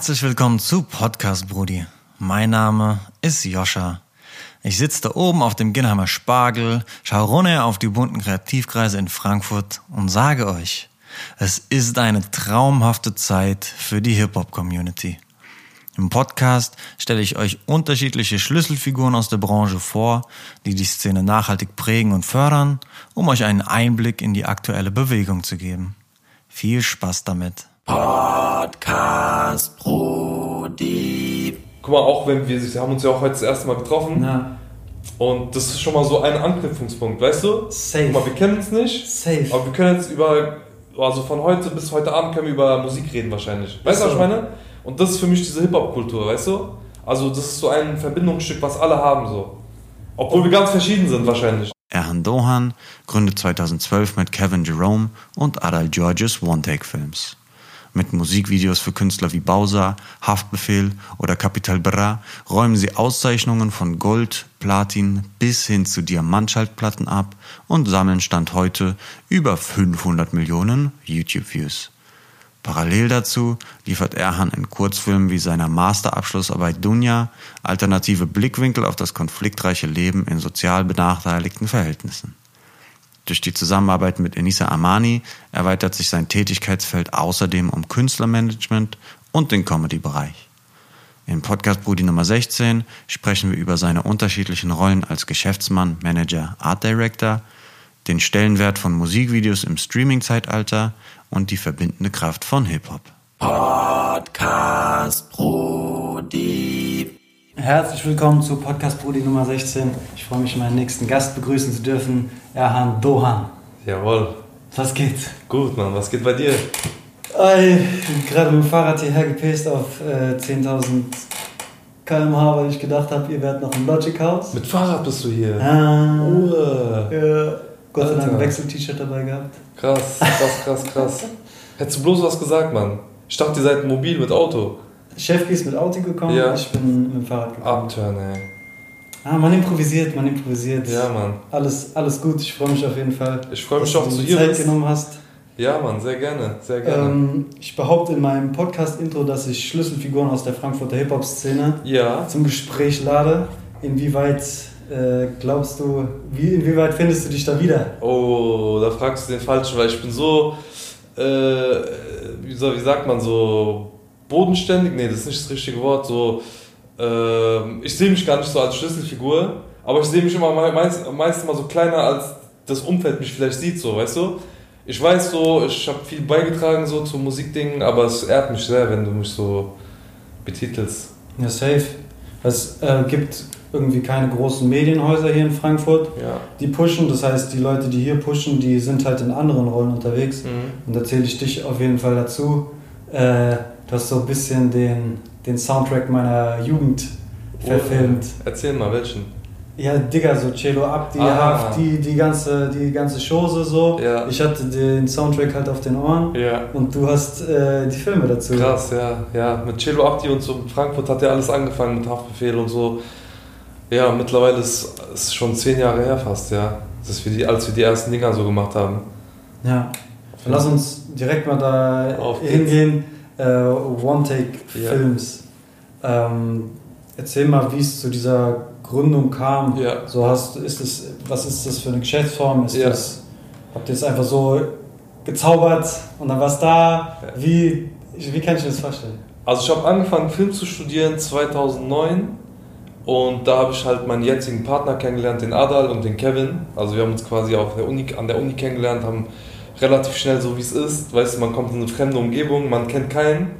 Herzlich willkommen zu Podcast Brudi. Mein Name ist Joscha. Ich sitze da oben auf dem Ginnheimer Spargel, schaue runter auf die bunten Kreativkreise in Frankfurt und sage euch, es ist eine traumhafte Zeit für die Hip-Hop-Community. Im Podcast stelle ich euch unterschiedliche Schlüsselfiguren aus der Branche vor, die die Szene nachhaltig prägen und fördern, um euch einen Einblick in die aktuelle Bewegung zu geben. Viel Spaß damit. Podcast Brudi. Guck mal, auch wenn wir, wir haben uns ja auch heute das erste Mal getroffen. Ja. Und das ist schon mal so ein Anknüpfungspunkt, weißt du? Safe. Guck mal, wir kennen uns nicht. Safe. Aber wir können jetzt über, also von heute bis heute Abend können wir über Musik reden wahrscheinlich. Weißt du, was ich meine? Und das ist für mich diese Hip-Hop-Kultur, weißt du? Also das ist so ein Verbindungsstück, was alle haben so. Obwohl wir ganz verschieden sind wahrscheinlich. Erhan Dohan gründet 2012 mit Kevin Jerome und Adal Georges One-Take Films. Mit Musikvideos für Künstler wie Bowser, Haftbefehl oder Capital Bra räumen sie Auszeichnungen von Gold, Platin bis hin zu Diamantschaltplatten ab und sammeln Stand heute über 500 Millionen YouTube-Views. Parallel dazu liefert Erhan in Kurzfilmen wie seiner Masterabschlussarbeit Dunja alternative Blickwinkel auf das konfliktreiche Leben in sozial benachteiligten Verhältnissen. Durch die Zusammenarbeit mit Enisa Amani erweitert sich sein Tätigkeitsfeld außerdem um Künstlermanagement und den Comedy-Bereich. Im Podcast Brudi Nummer 16 sprechen wir über seine unterschiedlichen Rollen als Geschäftsmann, Manager, Art Director, den Stellenwert von Musikvideos im Streaming-Zeitalter und die verbindende Kraft von Hip-Hop. Podcast Brudi. Herzlich willkommen zu Podcast Brudi Nummer 16. Ich freue mich, meinen nächsten Gast begrüßen zu dürfen, Erhan Dohan. Jawohl. Was geht? Gut, Mann. Was geht bei dir? Ey, Ich bin gerade mit dem Fahrrad hierher gepaced auf äh, 10.000 km/h, weil ich gedacht habe, ihr werdet noch im Logic House. Mit Fahrrad bist du hier. Ah, Uah. ja. Gott sei Dank ein Wechsel-T-Shirt dabei gehabt. Krass, krass, krass, krass. Hättest du bloß was gesagt, Mann. Ich dachte, ihr seid mobil mit Auto. Chefki ist mit Auto gekommen, Ja. ich bin mit dem Fahrrad gekommen. Abturn, ey. Ah, man improvisiert, man improvisiert. Ja, Mann. Alles, alles gut, ich freue mich auf jeden Fall. Ich freue mich dass auch, du dass du hier Zeit genommen hast. Ja, Mann, sehr gerne, sehr gerne. Ähm, ich behaupte in meinem Podcast-Intro, dass ich Schlüsselfiguren aus der Frankfurter Hip-Hop-Szene ja, zum Gespräch lade. Inwieweit äh, glaubst du, wie, inwieweit findest du dich da wieder? oh, da fragst du den Falschen, weil ich bin so, äh, wie, soll, wie sagt man, so bodenständig, nee, das ist nicht das richtige Wort, so, äh, ich sehe mich gar nicht so als Schlüsselfigur, aber ich sehe mich immer me- meist, meist immer so kleiner, als das Umfeld mich vielleicht sieht, so, weißt du? Ich weiß so, ich habe viel beigetragen so zu Musikdingen, aber es ehrt mich sehr, wenn du mich so betitelst. Ja, safe. Es äh, gibt irgendwie keine großen Medienhäuser hier in Frankfurt, Ja. die pushen. Das heißt, die Leute, die hier pushen, die sind halt in anderen Rollen unterwegs. Mhm. Und da zähle ich dich auf jeden Fall dazu. Äh, du hast so ein bisschen den, den Soundtrack meiner Jugend verfilmt. Erzähl mal, welchen? Ja, Digga, so Cello Abdi, Ah. Haft, die, die ganze, die ganze Chose so. Ja. Ich hatte den Soundtrack halt auf den Ohren Ja. und du hast äh, die Filme dazu. Krass, ja, ja. Mit Cello Abdi und so in Frankfurt hat ja alles angefangen mit Haftbefehl und so. Ja, mittlerweile ist es schon zehn Jahre her fast, ja. Das ist wie die, als wir die ersten Dinger so gemacht haben. Ja. Lass uns direkt mal da Auf hingehen. Äh, One-Take-Films. Ähm, erzähl mal, wie es zu dieser Gründung kam. Ja. So hast, ist es, was ist das für eine Geschäftsform? Ist Ja. das, habt ihr es einfach so gezaubert und dann war es da? Ja. Wie, wie kann ich mir das vorstellen? Also ich habe angefangen Film zu studieren 2009 und da habe ich halt meinen jetzigen Partner kennengelernt, den Adal und den Kevin. Also wir haben uns quasi auf der Uni, an der Uni kennengelernt, haben relativ schnell so wie es ist, weißt du, man kommt in eine fremde Umgebung, man kennt keinen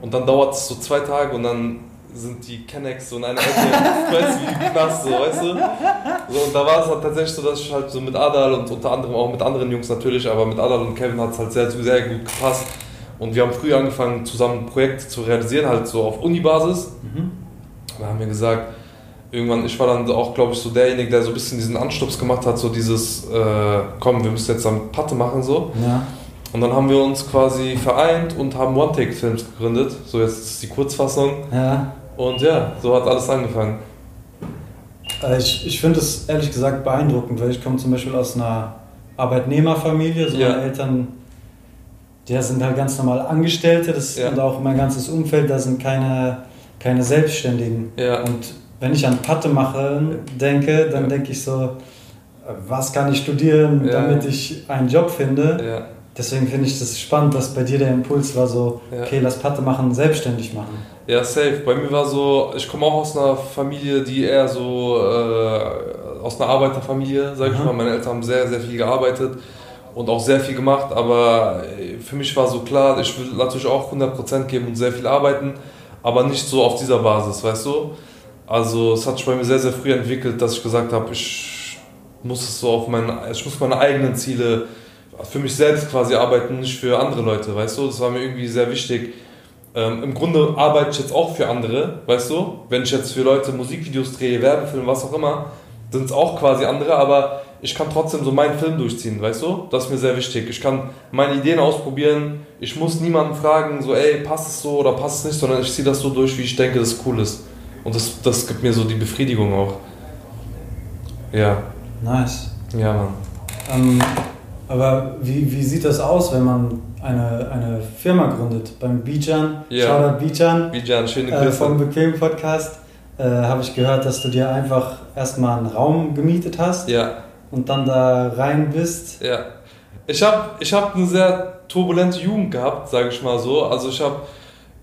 und dann dauert es so zwei Tage und dann sind die Kennex so in einer Ecke, weißt du, wie Knast, so, weißt du? So, und da war es halt tatsächlich so, dass ich halt so mit Adal und unter anderem auch mit anderen Jungs natürlich, aber mit Adal und Kevin hat es halt sehr, sehr gut gepasst. Und wir haben früh angefangen, zusammen Projekte zu realisieren, halt so auf Uni-Basis. Da haben wir gesagt, irgendwann, ich war dann auch, glaube ich, so derjenige, der so ein bisschen diesen Anstups gemacht hat, so dieses, äh, komm, wir müssen jetzt dann Patte machen, so. Ja. Und dann haben wir uns quasi vereint und haben One-Take-Films gegründet. So, jetzt ist die Kurzfassung. ja. Und ja, so hat alles angefangen. Äh, Ich, ich finde es ehrlich gesagt beeindruckend, weil ich komme zum Beispiel aus einer Arbeitnehmerfamilie. So Ja. meine Eltern, die sind halt ganz normal Angestellte das, Ja. und auch mein ganzes Umfeld, da sind keine, keine Selbstständigen. Ja. Und wenn ich an Patte machen denke, dann Ja. denke ich so, was kann ich studieren, Ja. damit ich einen Job finde. Ja. Deswegen finde ich das spannend, dass bei dir der Impuls war so, okay, lass Patte machen, selbstständig machen. Ja, safe. Bei mir war so, ich komme auch aus einer Familie, die eher so, äh, aus einer Arbeiterfamilie, sag ich mal. Meine Eltern haben sehr, sehr viel gearbeitet und auch sehr viel gemacht, aber äh, für mich war so klar, ich will natürlich auch 100% geben und sehr viel arbeiten, aber nicht so auf dieser Basis, weißt du? Also es hat sich bei mir sehr, sehr früh entwickelt, dass ich gesagt habe, ich muss es so auf meine, ich muss meine eigenen Ziele für mich selbst quasi arbeiten, nicht für andere Leute, weißt du? Das war mir irgendwie sehr wichtig. Ähm, Im Grunde arbeite ich jetzt auch für andere, weißt du? Wenn ich jetzt für Leute Musikvideos drehe, Werbefilme, was auch immer, sind es auch quasi andere, aber ich kann trotzdem so meinen Film durchziehen, weißt du? Das ist mir sehr wichtig. Ich kann meine Ideen ausprobieren. Ich muss niemanden fragen, so, ey, passt es so oder passt es nicht, sondern ich ziehe das so durch, wie ich denke, dass es cool ist. Und das, das gibt mir so die Befriedigung auch. Ja, Nice. ja, Mann. Ähm, aber wie, wie sieht das aus, wenn man eine, eine Firma gründet? Beim Bijan, Ja. Shoutout Bijan, Bijan, schöne äh, Grüße. vom Bequem Podcast, äh, habe ich gehört, dass du dir einfach erstmal einen Raum gemietet hast ja. und dann da rein bist. Ja. Ich habe ich hab eine sehr turbulente Jugend gehabt, sage ich mal so. Also ich habe,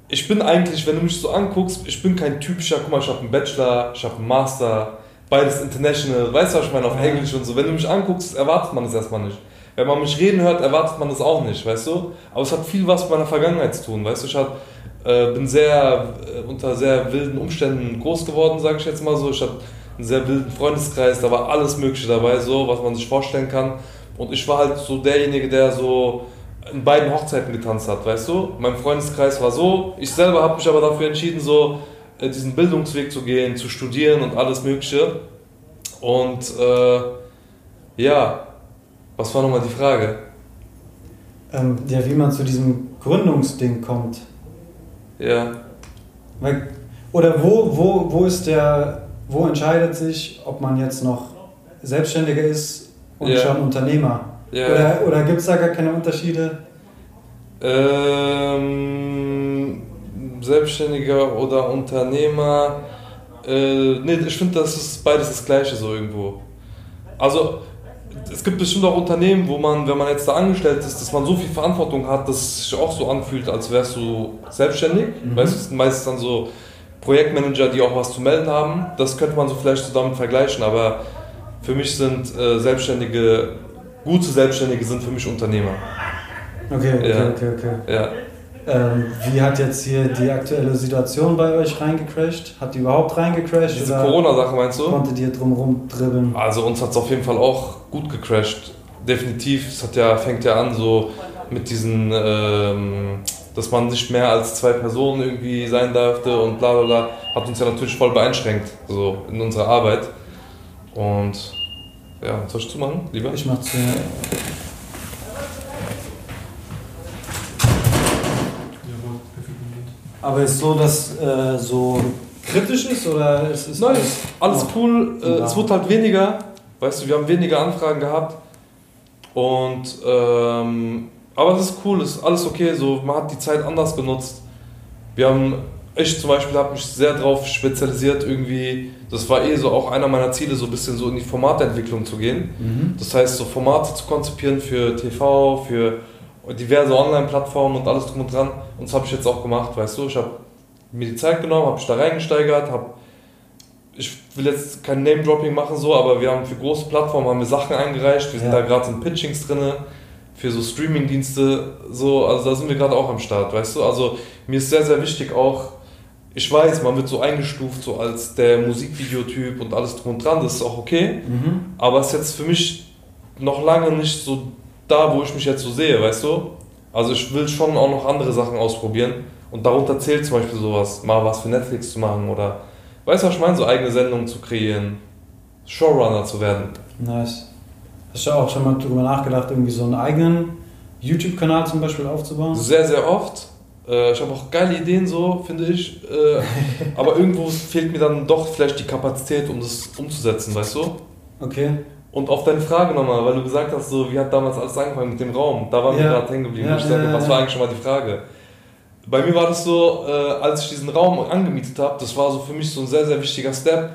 ich bin eigentlich, wenn du mich so anguckst, ich bin kein typischer, guck mal, ich habe einen Bachelor, ich habe einen Master, beides international, weißt du, was ich meine, auf. Englisch und so. Wenn du mich anguckst, erwartet man das erstmal nicht. Wenn man mich reden hört, erwartet man das auch nicht, weißt du? Aber es hat viel was mit meiner Vergangenheit zu tun, weißt du? Ich hab, äh, bin sehr äh, unter sehr wilden Umständen groß geworden, sage ich jetzt mal so. Ich hatte einen sehr wilden Freundeskreis, da war alles Mögliche dabei, so, was man sich vorstellen kann. Und ich war halt so derjenige, der so in beiden Hochzeiten getanzt hat, weißt du? Mein Freundeskreis war so, ich selber habe mich aber dafür entschieden, so äh, diesen Bildungsweg zu gehen, zu studieren und alles Mögliche. Und äh, ja, was war nochmal die Frage? Ähm, ja, wie man zu diesem Gründungsding kommt. Ja, Weil, oder wo, wo, wo ist der, wo entscheidet sich, ob man jetzt noch Selbstständiger ist und Ja. schon Unternehmer? Ja. Oder, oder gibt es da gar keine Unterschiede? Ähm, Selbstständiger oder Unternehmer. Äh, nee, ich finde, das ist beides das Gleiche so irgendwo. Also, es gibt bestimmt auch Unternehmen, wo man, wenn man jetzt da angestellt ist, dass man so viel Verantwortung hat, dass es sich auch so anfühlt, als wärst du selbstständig. Mhm. Weißt du, es sind meistens dann so Projektmanager, die auch was zu melden haben. Das könnte man so vielleicht so damit vergleichen, aber für mich sind äh, Selbstständige, gute Selbstständige sind für mich Unternehmer. Okay, okay, Ja. okay, okay. Ja. Ähm, wie hat jetzt hier die aktuelle Situation bei euch reingecrashed? Hat die überhaupt reingecrashed? Diese Corona-Sache meinst du? konntet ihr drumherum dribbeln? Also uns hat es auf jeden Fall auch gut gecrashed. Definitiv. Es hat ja, fängt ja an so mit diesen, ähm, dass man nicht mehr als zwei Personen irgendwie sein durfte und bla bla bla. Hat uns ja natürlich voll beeinschränkt, so in unserer Arbeit. Und ja, soll ich zumachen, lieber? Ich mach's hier. Aber ist so, dass äh, so kritisch ist oder ist es Nein, alles cool. Äh, Ja. es wird halt weniger. Weißt du, wir haben weniger Anfragen gehabt. Und, ähm, aber es ist cool, es ist alles okay. So, man hat die Zeit anders genutzt. Wir haben, ich zum Beispiel habe mich sehr darauf spezialisiert, irgendwie, das war eh so auch einer meiner Ziele, so ein bisschen so in die Formatentwicklung zu gehen. Mhm. Das heißt, so Formate zu konzipieren für TV, für diverse Online-Plattformen und alles drum und dran. Und das habe ich jetzt auch gemacht, weißt du. Ich habe mir die Zeit genommen, habe mich da reingesteigert, habe ich will jetzt kein Name-Dropping machen so, aber wir haben für große Plattformen haben wir Sachen eingereicht. Wir sind Ja. da gerade in Pitchings drin für so Streaming-Dienste, so, also da sind wir gerade auch am Start, weißt du. Also mir ist sehr, sehr wichtig auch, ich weiß, man wird so eingestuft so als der Musikvideotyp und alles drum und dran, das ist auch okay. Mhm. Aber es ist jetzt für mich noch lange nicht so da, wo ich mich jetzt so sehe, weißt du? Also ich will schon auch noch andere Sachen ausprobieren. Und darunter zählt zum Beispiel sowas, mal was für Netflix zu machen oder, weißt du, was ich meine, so eigene Sendungen zu kreieren, Showrunner zu werden. Nice. Hast du auch schon mal drüber nachgedacht, irgendwie so einen eigenen YouTube-Kanal zum Beispiel aufzubauen? Sehr, sehr oft. Äh, ich habe auch geile Ideen so, finde ich. Äh, aber irgendwo fehlt mir dann doch vielleicht die Kapazität, um das umzusetzen, weißt du? Okay. Und auf deine Frage nochmal, weil du gesagt hast, so, wie hat damals alles angefangen mit dem Raum? Da waren wir Ja. gerade hängen geblieben. Ja, ich sage, ja, was war eigentlich schon mal die Frage? Bei mir war das so, äh, als ich diesen Raum angemietet habe, das war so für mich so ein sehr, sehr wichtiger Step.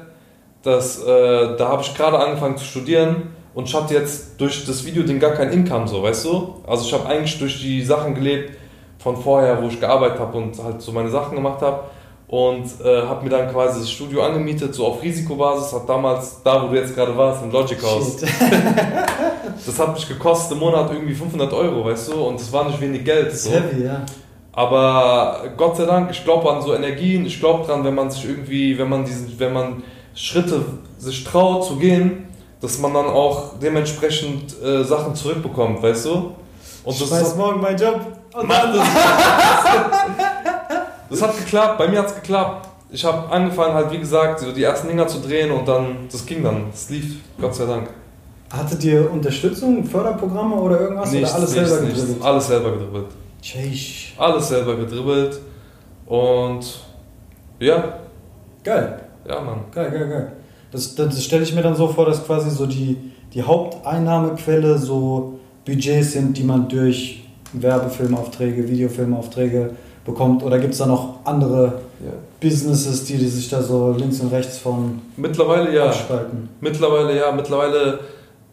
Dass, äh, da habe ich gerade angefangen zu studieren und ich hatte jetzt durch das Videoding gar kein Income, so, weißt du? Also ich habe eigentlich durch die Sachen gelebt von vorher, wo ich gearbeitet habe und halt so meine Sachen gemacht habe. Und äh, habe mir dann quasi das Studio angemietet, so auf Risikobasis, hat damals, da wo du jetzt gerade warst, im Logic House, das hat mich gekostet im Monat irgendwie 500 Euro, weißt du, und das war nicht wenig Geld. So. heavy, ja. Aber Gott sei Dank, ich glaube an so Energien, ich glaube dran, wenn man sich irgendwie, wenn man diesen, wenn man Schritte sich traut zu gehen, dass man dann auch dementsprechend äh, Sachen zurückbekommt, weißt du? Und ich das weiß morgen meinen Job. Und Mach das. das hat geklappt, bei mir hat es geklappt. Ich habe angefangen halt, wie gesagt, so die ersten Dinger zu drehen und dann, das ging dann, es lief, Gott sei Dank. Hattet ihr Unterstützung, Förderprogramme oder irgendwas? oder alles selber nichts, gedribbelt? alles selber gedribbelt. Tschech. Alles selber gedribbelt und ja, Geil, ja Mann. geil, geil, geil. Das, das, das stelle ich mir dann so vor, dass quasi so die, die Haupteinnahmequelle so Budgets sind, die man durch Werbefilmaufträge, Videofilmaufträge bekommt. Oder gibt es da noch andere Ja. Businesses, die, die sich da so links und rechts von Mittlerweile ja. abspalten? Mittlerweile ja. Mittlerweile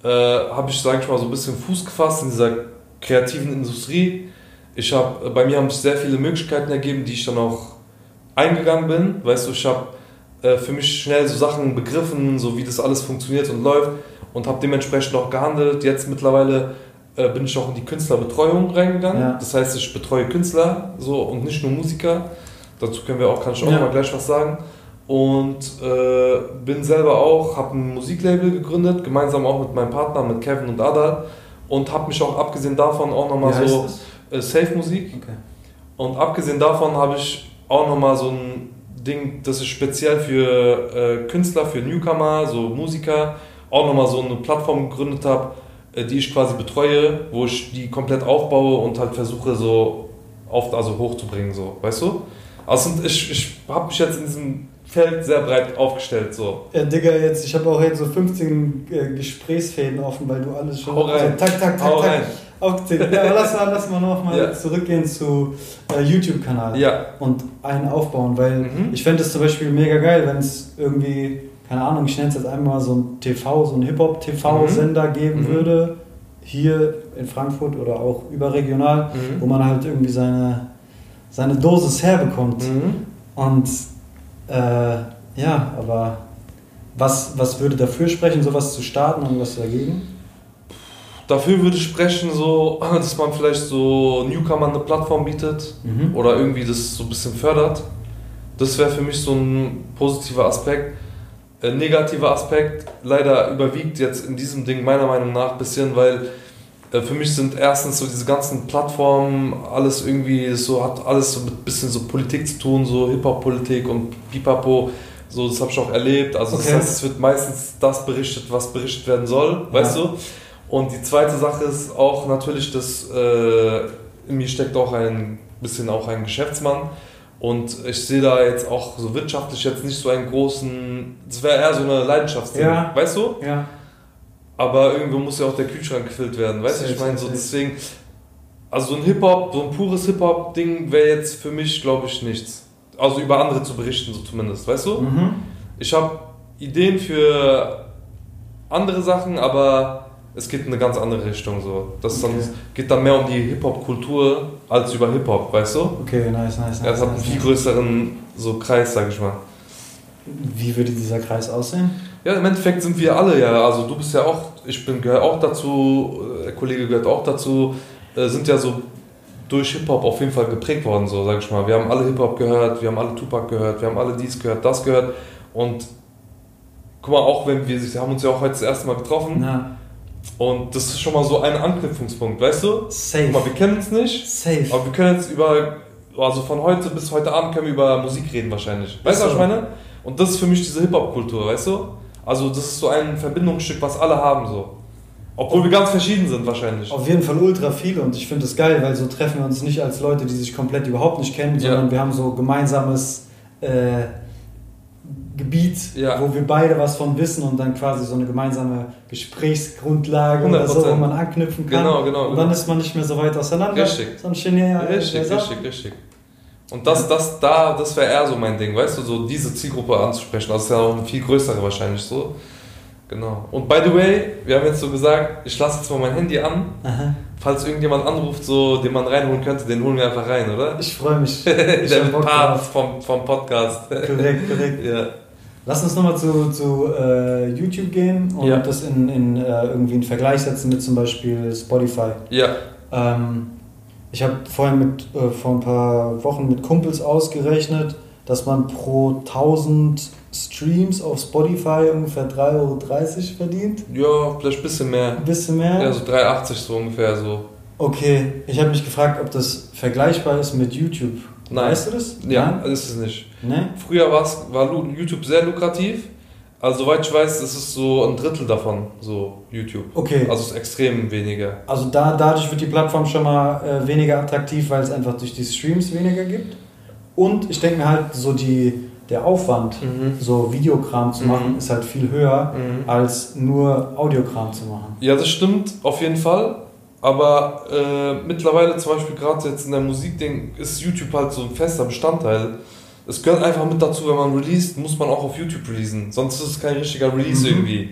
äh, habe ich, sage ich mal, so ein bisschen Fuß gefasst in dieser kreativen Industrie. Ich habe, bei mir haben sich sehr viele Möglichkeiten ergeben, die ich dann auch eingegangen bin. Weißt du, ich habe äh, für mich schnell so Sachen begriffen, so wie das alles funktioniert und läuft und habe dementsprechend auch gehandelt. Jetzt mittlerweile äh, bin ich auch in die Künstlerbetreuung reingegangen. Ja. Das heißt, ich betreue Künstler so und nicht nur Musiker. Dazu können wir auch, kann ich auch Ja. mal gleich was sagen. Und äh, bin selber auch, habe ein Musiklabel gegründet, gemeinsam auch mit meinem Partner, mit Kevin und Adal. Und habe mich auch abgesehen davon auch nochmal so äh, Safe Musik. Okay. Und abgesehen davon habe ich auch nochmal so ein Ding, das ist speziell für äh, Künstler, für Newcomer, so Musiker, auch nochmal so eine Plattform gegründet habe, die ich quasi betreue, wo ich die komplett aufbaue und halt versuche so auf, also hochzubringen, so, weißt du? Also ich, ich habe mich jetzt in diesem Feld sehr breit aufgestellt, so. Ja, Digga, jetzt, ich habe auch jetzt so 15 äh, Gesprächsfäden offen, weil du alles schon Hau rein. so tak, tak, tak, Hau tak rein. aufgezählt Ja, aber lass mal, lass mal noch mal Ja. zurückgehen zu äh, YouTube-Kanal Ja. und einen aufbauen, weil Mhm. ich fände es zum Beispiel mega geil, wenn es irgendwie, keine Ahnung, ich nenne es jetzt einmal so ein TV, so ein Hip-Hop-TV-Sender geben Mhm. würde, hier in Frankfurt oder auch überregional, Mhm. wo man halt irgendwie seine, seine Dosis herbekommt. Mhm. Und äh, ja, aber was, was würde dafür sprechen, sowas zu starten und was dagegen? Dafür würde sprechen, so, dass man vielleicht so Newcomer eine Plattform bietet, Mhm. oder irgendwie das so ein bisschen fördert. Das wäre für mich so ein positiver Aspekt. Ein negativer Aspekt leider überwiegt jetzt in diesem Ding meiner Meinung nach ein bisschen, weil äh, für mich sind erstens so diese ganzen Plattformen, alles irgendwie so, hat alles so mit ein bisschen so Politik zu tun, so Hip-Hop-Politik und Pipapo. So, das habe ich auch erlebt. Also Okay. das heißt, es wird meistens das berichtet, was berichtet werden soll, weißt Ja. du? Und die zweite Sache ist auch natürlich, dass äh, in mir steckt auch ein bisschen auch ein Geschäftsmann. Und ich sehe da jetzt auch so wirtschaftlich jetzt nicht so einen großen. Das wäre eher so eine Leidenschaftsding, Ja. weißt du? Ja. Aber irgendwo muss ja auch der Kühlschrank gefüllt werden, weißt du? Ich meine, so deswegen. Also so ein Hip-Hop, so ein pures Hip-Hop-Ding wäre jetzt für mich, glaube ich, nichts. Also über andere zu berichten, so zumindest, weißt du? Mhm. Ich habe Ideen für andere Sachen, aber es geht in eine ganz andere Richtung so. Das ist dann, Okay. geht dann mehr um die Hip-Hop-Kultur als über Hip-Hop, weißt du? Okay, nice, nice. Ja, nice, hat einen nice, viel nice. größeren so Kreis, sag ich mal. Wie würde dieser Kreis aussehen? Ja, im Endeffekt sind wir alle ja, also du bist ja auch, ich bin gehöre auch dazu, äh, der Kollege gehört auch dazu, äh, sind ja so durch Hip-Hop auf jeden Fall geprägt worden, so sag ich mal. Wir haben alle Hip-Hop gehört, wir haben alle Tupac gehört, wir haben alle dies gehört, das gehört und guck mal, auch wenn wir, wir haben uns ja auch heute das erste Mal getroffen Na, und das ist schon mal so ein Anknüpfungspunkt, weißt du? safe. Guck mal, wir kennen uns nicht, safe. aber wir können jetzt über, also von heute bis heute Abend können wir über Musik reden wahrscheinlich. Weißt du, was ich meine? Und das ist für mich diese Hip-Hop-Kultur, weißt du? Also das ist so ein Verbindungsstück, was alle haben so. Obwohl wir ganz verschieden sind wahrscheinlich. Auf jeden Fall ultra viel und ich finde es geil, weil so treffen wir uns nicht als Leute, die sich komplett überhaupt nicht kennen, Ja. sondern wir haben so gemeinsames äh, Gebiet, Ja. wo wir beide was von wissen und dann quasi so eine gemeinsame Gesprächsgrundlage oder so, wo 100%. man anknüpfen kann. Genau, genau, Und dann genau. ist man nicht mehr so weit auseinander. Richtig. Sondern stehen ja, Richtig, wer sagt- richtig, richtig. Und das, das, da, das wäre eher so mein Ding, weißt du, so diese Zielgruppe anzusprechen. Das ist ja auch eine viel größere wahrscheinlich so. Genau. Und by the way, wir haben jetzt so gesagt, ich lasse jetzt mal mein Handy an. Aha. Falls irgendjemand anruft, so, den man reinholen könnte, den holen wir einfach rein, oder? Ich freue mich. Ich Der Part vom, vom Podcast. Korrekt, korrekt. ja. Lass uns nochmal zu, zu äh, YouTube gehen und Ja. das in, in äh, irgendwie einen Vergleich setzen mit zum Beispiel Spotify. ja, Ähm, ich habe vorhin mit, äh, vor ein paar Wochen mit Kumpels ausgerechnet, dass man pro 1000 Streams auf Spotify ungefähr 3,30 Euro verdient. ja, vielleicht ein bisschen mehr. Ein bisschen mehr. Ja, so 3,80 so ungefähr so. Okay, ich habe mich gefragt, ob das vergleichbar ist mit YouTube. Nein. Weißt du das? Ja, ist es nicht. Ne? Früher war YouTube sehr lukrativ. Also soweit ich weiß, ist es so ein Drittel davon, so YouTube. Okay. Also es ist extrem weniger. Also da, dadurch wird die Plattform schon mal äh, weniger attraktiv, weil es einfach durch die Streams weniger gibt. Und ich denke mir halt, so die, der Aufwand, Mhm. so Videokram zu Mhm. machen, ist halt viel höher, Mhm. als nur Audiokram zu machen. Ja, das stimmt auf jeden Fall. Aber äh, mittlerweile zum Beispiel gerade jetzt in der Musikding ist YouTube halt so ein fester Bestandteil. Es gehört einfach mit dazu, wenn man released, muss man auch auf YouTube releasen. Sonst ist es kein richtiger Release Mhm. irgendwie.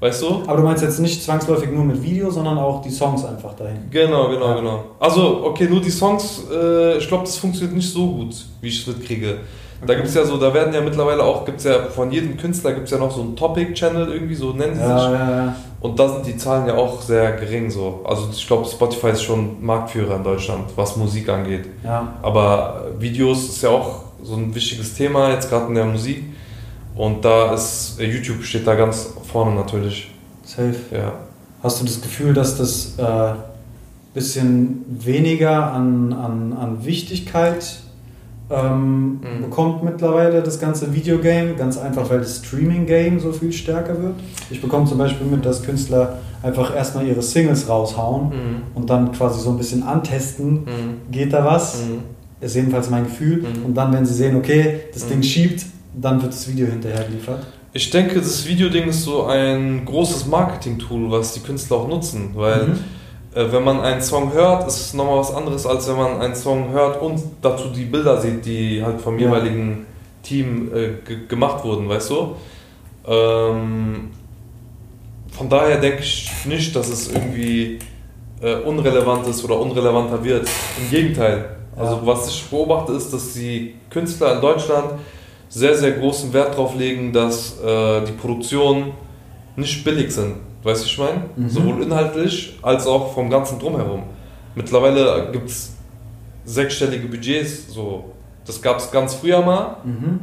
Weißt du? Aber du meinst jetzt nicht zwangsläufig nur mit Video, sondern auch die Songs einfach dahin. Genau, genau, Ja. genau. Also, okay, nur die Songs, äh, ich glaube, das funktioniert nicht so gut, wie ich es mitkriege. Da gibt es ja so, da werden ja mittlerweile auch, gibt es ja von jedem Künstler gibt es ja noch so einen Topic-Channel irgendwie, so nennen sie Ja, sich. ja, ja. Und da sind die Zahlen ja auch sehr gering so. Also ich glaube, Spotify ist schon Marktführer in Deutschland, was Musik angeht. ja. Aber Videos ist ja auch so ein wichtiges Thema, jetzt gerade in der Musik. Und da ist, äh, YouTube steht da ganz vorne natürlich. Safe. Ja. Hast du das Gefühl, dass das äh, bisschen weniger an, an, an Wichtigkeit ähm, Mhm. bekommt mittlerweile das ganze Videogame? Ganz einfach, weil das Streaming-Game so viel stärker wird. Ich bekomme zum Beispiel mit, dass Künstler einfach erstmal ihre Singles raushauen Mhm. und dann quasi so ein bisschen antesten, Mhm. geht da was? Ist jedenfalls mein Gefühl. Mhm. Und dann, wenn sie sehen, okay, das Mhm. Ding schiebt, dann wird das Video hinterher geliefert. Ich denke, das Videoding ist so ein großes Marketing-Tool, was die Künstler auch nutzen, weil Mhm. äh, wenn man einen Song hört, ist es nochmal was anderes, als wenn man einen Song hört und dazu die Bilder sieht, die halt vom Ja. jeweiligen Team äh, ge gemacht wurden, weißt du? Ähm, von daher denke ich nicht, dass es irgendwie äh, unrelevant ist oder unrelevanter wird. Im Gegenteil. Also was ich beobachte ist, dass die Künstler in Deutschland sehr, sehr großen Wert darauf legen, dass äh, die Produktionen nicht billig sind. Weißt du, was ich meine? Mhm. Sowohl inhaltlich als auch vom ganzen Drumherum. Mittlerweile gibt es sechsstellige Budgets, so. Das gab es ganz früher mal, Mhm.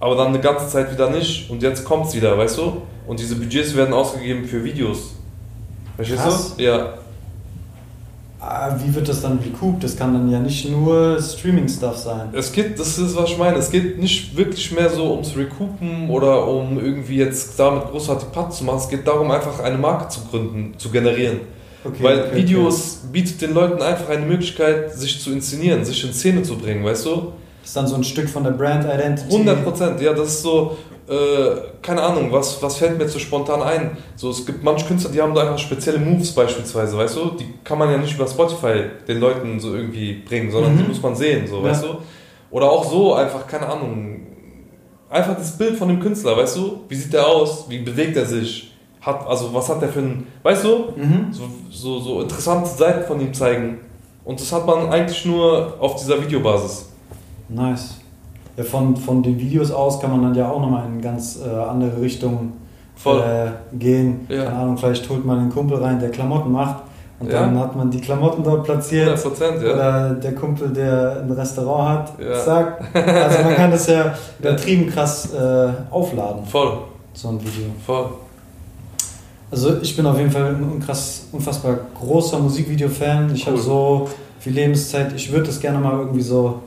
aber dann eine ganze Zeit wieder nicht und jetzt kommt es wieder, weißt du? Und diese Budgets werden ausgegeben für Videos. Verstehst Krass. du? Ja. Ah, Wie wird das dann recouped? Das kann dann ja nicht nur Streaming-Stuff sein. Es geht, das ist was ich meine, es geht nicht wirklich mehr so ums Recoupen oder um irgendwie jetzt damit großartig Part zu machen. Es geht darum, einfach eine Marke zu gründen, zu generieren. Okay, Weil okay, Videos bietet den Leuten einfach eine Möglichkeit, sich zu inszenieren, sich in Szene zu bringen, weißt du? Okay. Das ist dann so ein Stück von der Brand Identity. 100 Prozent, ja, das ist so, äh, keine Ahnung, was, was fällt mir jetzt so spontan ein? So, es gibt manche Künstler, die haben da einfach spezielle Moves beispielsweise, weißt du? Die kann man ja nicht über Spotify den Leuten so irgendwie bringen, sondern Mhm. die muss man sehen, so, Ja. weißt du? Oder auch so einfach, keine Ahnung, einfach das Bild von dem Künstler, weißt du? Wie sieht der aus? Wie bewegt er sich? Hat, also was hat der für ein, weißt du? Mhm. so, so, so interessante Seiten von ihm zeigen. Und das hat man eigentlich nur auf dieser Videobasis. Nice. Ja, von, von den Videos aus kann man dann ja auch nochmal in ganz äh, andere Richtung Voll. äh, gehen. Ja. Keine Ahnung, vielleicht holt man einen Kumpel rein, der Klamotten macht und Ja. dann hat man die Klamotten dort platziert. 100 Prozent, ja. Oder der Kumpel, der ein Restaurant hat, Ja. sagt. Also man kann das ja übertrieben krass äh, aufladen, Voll, so ein Video. voll. Also ich bin auf jeden Fall ein unkrass, unfassbar großer Musikvideo-Fan. Ich Cool. habe so viel Lebenszeit. Ich würde das gerne mal irgendwie so,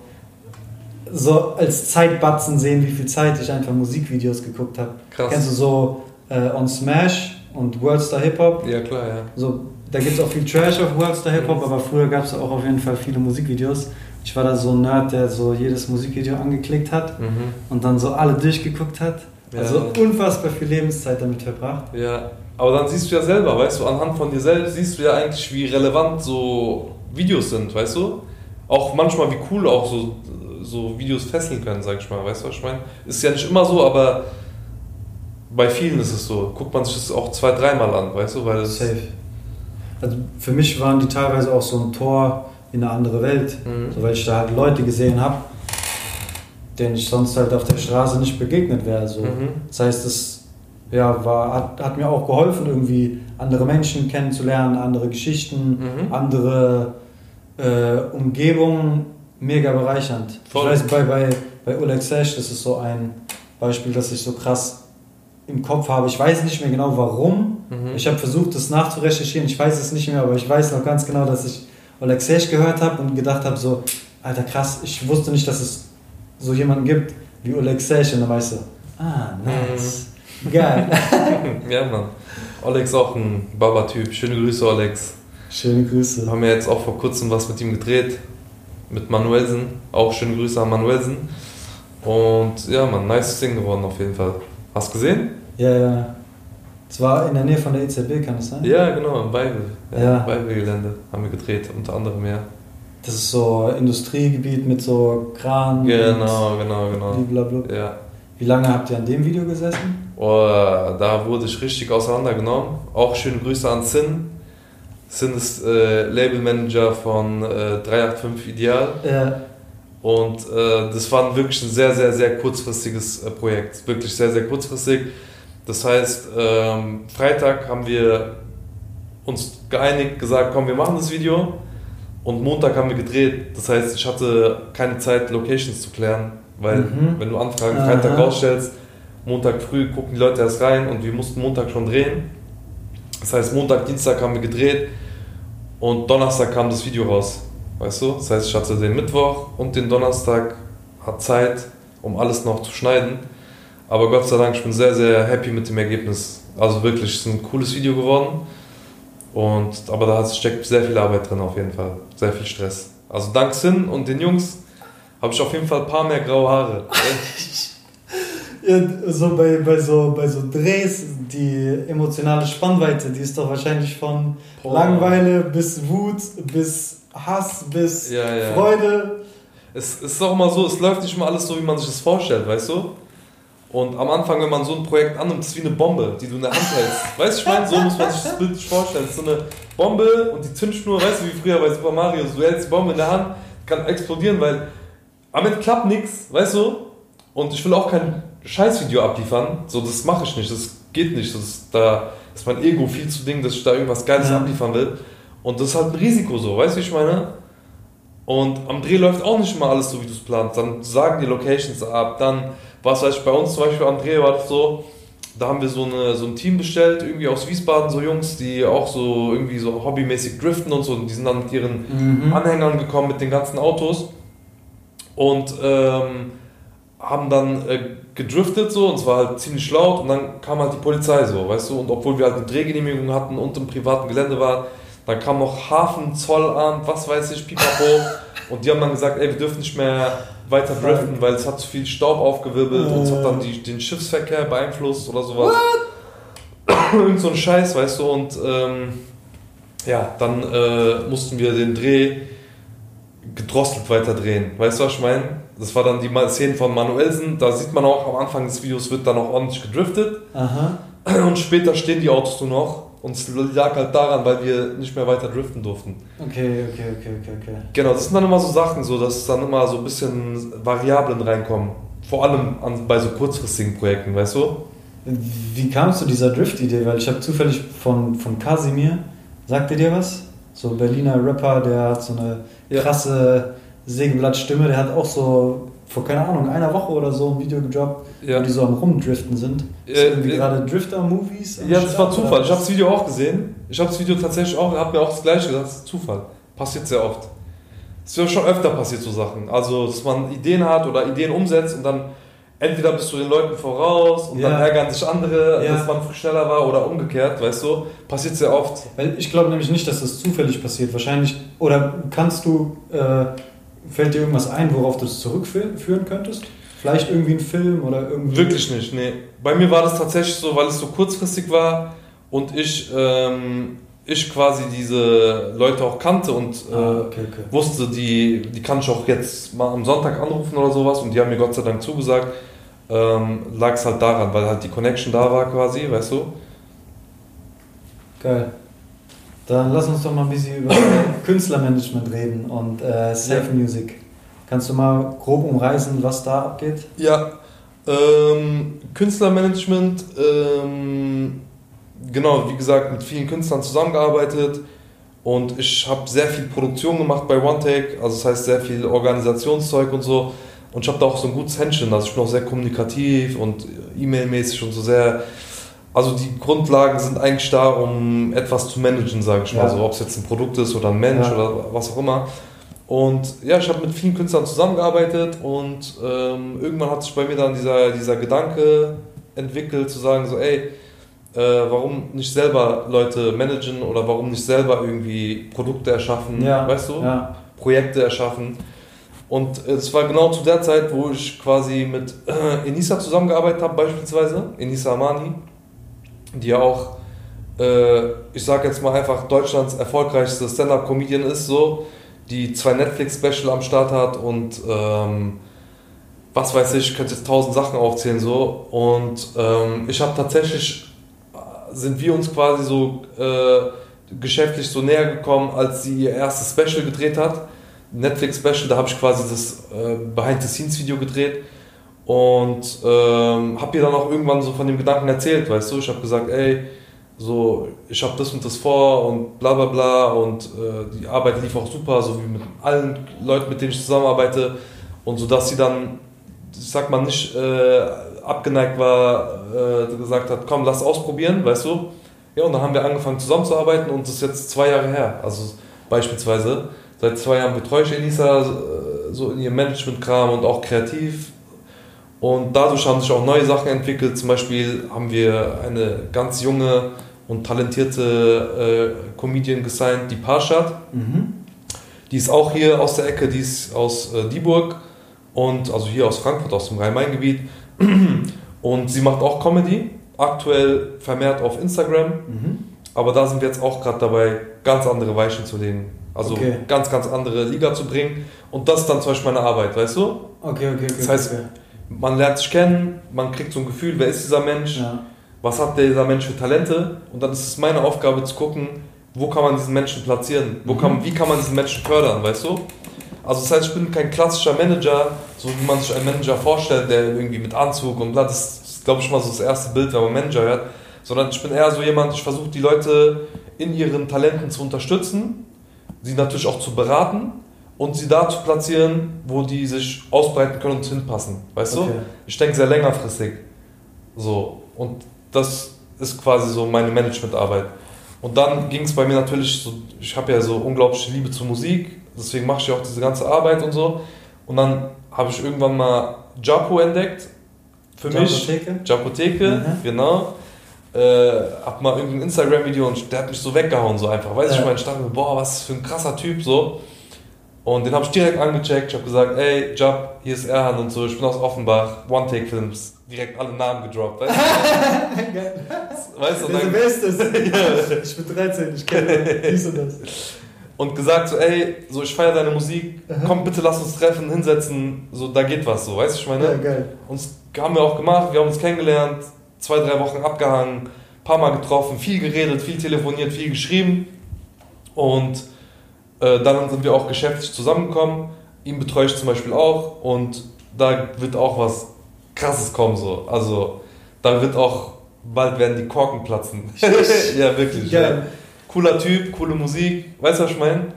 so als Zeitbatzen sehen, wie viel Zeit ich einfach Musikvideos geguckt habe. Krass. Kennst du so äh, On Smash und Worldstar Hip Hop? Ja, klar, ja. So, da gibt es auch viel Trash auf Worldstar Hip Hop, aber früher gab es auch auf jeden Fall viele Musikvideos. Ich ich war da so ein Nerd, der so jedes Musikvideo angeklickt hat Mhm. und dann so alle durchgeguckt hat. Ja. Also unfassbar viel Lebenszeit damit verbracht. Ja, aber dann siehst du ja selber, weißt du, anhand von dir selbst siehst du ja eigentlich, wie relevant so Videos sind, weißt du? Auch manchmal, wie cool auch so, so Videos fesseln können, sag ich mal, weißt du, was ich meine? Ist ja nicht immer so, aber bei vielen ist es so. Guckt man sich das auch zwei, dreimal an, weißt du, weil es. Safe. Also für mich waren die teilweise auch so ein Tor in eine andere Welt, Mhm. so, weil ich da halt Leute gesehen habe, denen ich sonst halt auf der Straße nicht begegnet wäre. So. Mhm. Das heißt, es ja, war, hat, hat mir auch geholfen, irgendwie andere Menschen kennenzulernen, andere Geschichten, Mhm. andere äh, Umgebungen, mega bereichernd. Voll. Ich weiß, bei, bei, bei Oleg Sesh, das ist so ein Beispiel, das ich so krass im Kopf habe. Ich weiß nicht mehr genau warum. Mhm. Ich habe versucht, das nachzurecherchieren. Ich weiß es nicht mehr, aber ich weiß noch ganz genau, dass ich Oleg Sesh gehört habe und gedacht habe, so, Alter krass, ich wusste nicht, dass es so jemanden gibt wie Oleg Sesh. Und dann weißt du, ah, nice. Mhm. Geil. ja, Mann. Alex auch ein Baba-Typ. Schöne Grüße, Alex. Schöne Wir Grüße. haben ja jetzt auch vor kurzem was mit ihm gedreht. Mit Manuelsen. Auch schöne Grüße an Manuelsen. Und ja, man, nice Ding geworden auf jeden Fall. Hast du gesehen? Ja, ja. Es war in der Nähe von der EZB, kann es sein? Ja, genau, im Bible. Ja, Ja. Bible-Gelände haben wir gedreht, unter anderem, ja. Das ist so Industriegebiet mit so Kran. Genau, genau, genau. blablabla. Ja. Wie lange habt ihr an dem Video gesessen? Oh, da wurde ich richtig auseinandergenommen. Auch schöne Grüße an Sin. Sin ist äh, Labelmanager von äh, 385 Ideal. Äh, Und äh, das war wirklich ein sehr, sehr, sehr kurzfristiges äh, Projekt. Wirklich sehr, sehr kurzfristig. Das heißt, ähm, Freitag haben wir uns geeinigt, gesagt, komm, wir machen das Video. Und Montag haben wir gedreht. Das heißt, ich hatte keine Zeit, Locations zu klären. Weil, Mhm. wenn du Anfragen Aha. Freitag rausstellst, Montag früh gucken die Leute erst rein und wir mussten Montag schon drehen. Das heißt, Montag, Dienstag haben wir gedreht und Donnerstag kam das Video raus. Weißt du? Das heißt, ich hatte den Mittwoch und den Donnerstag hat Zeit, um alles noch zu schneiden. Aber Gott sei Dank, ich bin sehr, sehr happy mit dem Ergebnis. Also wirklich, es ist ein cooles Video geworden. Und, aber da steckt sehr viel Arbeit drin auf jeden Fall. Sehr viel Stress. Also dank Sin und den Jungs habe ich auf jeden Fall ein paar mehr graue Haare. so bei, bei, so, bei so Drehs, die emotionale Spannweite, die ist doch wahrscheinlich von Boah. Langeweile bis Wut, bis Hass, bis Ja, ja. Freude. Es, es ist auch immer so, es läuft nicht immer alles so, wie man sich das vorstellt, weißt du? Und am Anfang, wenn man so ein Projekt annimmt, ist es wie eine Bombe, die du in der Hand hältst. Weißt du, ich meine, so muss man sich das Bild nicht vorstellen. Es ist so eine Bombe und die Zündschnur, weißt du, wie früher bei Super Mario, du hältst die Bombe in der Hand, kann explodieren, weil am Ende klappt nichts, weißt du? Und ich will auch kein Scheißvideo abliefern, so das mache ich nicht, das geht nicht. Das ist, da ist mein Ego viel zu ding, dass ich da irgendwas Geiles Ja. abliefern will. Und das ist halt ein Risiko so, weißt du, wie ich meine? Und am Dreh läuft auch nicht immer alles so, wie du es planst. Dann sagen die Locations ab. Dann, was weiß ich, bei uns zum Beispiel am Dreh war das so, da haben wir so, eine, so ein Team bestellt, irgendwie aus Wiesbaden, so Jungs, die auch so irgendwie so hobbymäßig driften und so. Und die sind dann mit ihren Mhm. Anhängern gekommen, mit den ganzen Autos. Und ähm, haben dann äh, gedriftet so und es war halt ziemlich laut und dann kam halt die Polizei so, weißt du, und obwohl wir halt eine Drehgenehmigung hatten und im privaten Gelände waren, dann kam noch Hafen, Zollamt, was weiß ich, pipapo und die haben dann gesagt, ey, wir dürfen nicht mehr weiter driften, weil es hat zu viel Staub aufgewirbelt und es hat dann die, den Schiffsverkehr beeinflusst oder sowas. Irgend so ein Scheiß, weißt du, und ähm, ja, dann äh, mussten wir den Dreh gedrosselt weiter drehen. Weißt du, was ich meine? Das war dann die Szene von Manuelsen. Da sieht man auch, am Anfang des Videos wird dann auch ordentlich gedriftet. Aha. Und später stehen die Autos nur noch. Und es lag halt daran, weil wir nicht mehr weiter driften durften. Okay, okay, okay, okay, okay. Genau, das sind dann immer so Sachen, so, dass dann immer so ein bisschen Variablen reinkommen. Vor allem an, bei so kurzfristigen Projekten, weißt du? Wie kamst du dieser Drift-Idee? Weil ich habe zufällig von, von Kasimir, sagt ihr dir was? So ein Berliner Rapper, der hat so eine Ja. Krasse Sägeblattstimme, der hat auch so vor, keine Ahnung, einer Woche oder so ein Video gedroppt, Ja. wo die so am Rumdriften sind. Ist Äh, irgendwie äh, gerade Drifter-Movies? Ja, das war Zufall. Ich habe das Video auch gesehen. Ich habe das Video tatsächlich auch, habe mir auch das gleiche gesagt, das ist Zufall. Passiert sehr oft. Es ist ja schon öfter passiert so Sachen. Also, dass man Ideen hat oder Ideen umsetzt und dann entweder bist du den Leuten voraus und dann Ja. ärgern sich andere, Ja. dass man schneller war oder umgekehrt, weißt du? Passiert sehr oft. Weil ich glaube nämlich nicht, dass das zufällig passiert. Wahrscheinlich, oder kannst du äh, Fällt dir irgendwas ein, worauf du es zurückführen könntest? Vielleicht irgendwie ein Film oder irgendwie. Wirklich nicht, nee. Bei mir war das tatsächlich so, weil es so kurzfristig war und ich, ähm, ich quasi diese Leute auch kannte und äh, Ah, okay, okay. wusste, die, die kann ich auch jetzt mal am Sonntag anrufen oder sowas und die haben mir Gott sei Dank zugesagt. Ähm, Lag es halt daran, weil halt die Connection da war quasi, weißt du? Geil. Dann lass uns doch mal ein bisschen über Künstlermanagement reden und äh, Safe Ja. Music. Kannst du mal grob umreißen, was da abgeht? Ja, ähm, Künstlermanagement, ähm, genau, wie gesagt, mit vielen Künstlern zusammengearbeitet und ich habe sehr viel Produktion gemacht bei OneTake, also das heißt sehr viel Organisationszeug und so und ich habe da auch so ein gutes Händchen, also ich bin auch sehr kommunikativ und E-Mail-mäßig und so sehr, also die Grundlagen sind eigentlich da, um etwas zu managen, sage ich Ja. mal so, ob es jetzt ein Produkt ist oder ein Mensch Ja. oder was auch immer. Und ja, ich habe mit vielen Künstlern zusammengearbeitet und ähm, irgendwann hat sich bei mir dann dieser, dieser Gedanke entwickelt, zu sagen, so, ey, äh, warum nicht selber Leute managen oder warum nicht selber irgendwie Produkte erschaffen, Ja, weißt du? Ja. Projekte erschaffen. Und es war genau zu der Zeit, wo ich quasi mit äh, Enisa zusammengearbeitet habe, beispielsweise, Enisa Amani, die auch, äh, ich sag jetzt mal einfach, Deutschlands erfolgreichste Stand-Up-Comedian ist, so, die zwei Netflix-Special am Start hat und ähm, was weiß ich, ich könnte jetzt tausend Sachen aufzählen, so. Und ähm, ich habe tatsächlich, sind wir uns quasi so äh, geschäftlich so näher gekommen, als sie ihr erstes Special gedreht hat. Netflix-Special, da habe ich quasi das äh, Behind-the-Scenes-Video gedreht und ähm, habe ihr dann auch irgendwann so von dem Gedanken erzählt, weißt du, ich habe gesagt, ey, so, ich habe das und das vor und bla bla bla und äh, die Arbeit lief auch super, so wie mit allen Leuten, mit denen ich zusammenarbeite und so, dass sie dann, ich sag mal, nicht äh, abgeneigt war, äh, gesagt hat, komm, lass ausprobieren, weißt du. Ja, und dann haben wir angefangen zusammenzuarbeiten und das ist jetzt zwei Jahre her, also beispielsweise. Seit zwei Jahren betreue ich Elisa äh, so in ihrem Management-Kram und auch kreativ. Und dadurch haben sich auch neue Sachen entwickelt. Zum Beispiel haben wir eine ganz junge und talentierte äh, Comedian gesigned, die Parshad. Mhm. Die ist auch hier aus der Ecke, die ist aus äh, Dieburg und also hier aus Frankfurt, aus dem Rhein-Main-Gebiet. Und sie macht auch Comedy, aktuell vermehrt auf Instagram. Mhm. Aber da sind wir jetzt auch gerade dabei, ganz andere Weichen zu legen. Also Okay. ganz, ganz andere Liga zu bringen. Und das ist dann zum Beispiel meine Arbeit, weißt du? Okay, okay, okay. Das heißt, okay. Man lernt sich kennen, man kriegt so ein Gefühl, wer ist dieser Mensch, Ja. was hat dieser Mensch für Talente. Und dann ist es meine Aufgabe zu gucken, wo kann man diesen Menschen platzieren, wo kann, wie kann man diesen Menschen fördern, weißt du? Also das heißt, ich bin kein klassischer Manager, so wie man sich einen Manager vorstellt, der irgendwie mit Anzug und bla, das ist, glaube ich, mal so das erste Bild, wenn man Manager hört, sondern ich bin eher so jemand, ich versuche die Leute in ihren Talenten zu unterstützen, sie natürlich auch zu beraten und sie da zu platzieren, wo die sich ausbreiten können und hinpassen, weißt Okay. du? Ich denke sehr längerfristig. So, und das ist quasi so meine Managementarbeit. Und dann ging es bei mir natürlich so, ich habe ja so unglaubliche Liebe zur Musik, deswegen mache ich ja auch diese ganze Arbeit und so. Und dann habe ich irgendwann mal Japo entdeckt. Für mich. Japotheke? Japotheke, Mhm. genau. Äh, hab mal irgendein Instagram-Video und der hat mich so weggehauen, so einfach. Weiß Ja. ich meine, ich dachte mir, boah, was für ein krasser Typ, so. Und den habe ich direkt angecheckt. Ich habe gesagt, ey, Jab, hier ist Erhan und so. Ich bin aus Offenbach, One-Take-Films. Direkt alle Namen gedroppt. Weißt du? weißt du dann, ist das? Ich bin 13, ich kenne dies und das. und gesagt so, ey, so ich feiere deine Musik. Komm, bitte lass uns treffen, hinsetzen. So, da geht was, so. Weißt du, ich meine? Ja, geil. Und das haben wir auch gemacht, wir haben uns kennengelernt, zwei, drei Wochen abgehangen, paar Mal getroffen, viel geredet, viel telefoniert, viel geschrieben. Und äh, dann sind wir auch geschäftlich zusammengekommen. Ihn betreue ich zum Beispiel auch und da wird auch was Krasses kommen. So. Also da wird auch, bald werden die Korken platzen. ja, wirklich. Ja. Geil. Cooler Typ, coole Musik. Weißt du, was ich meine?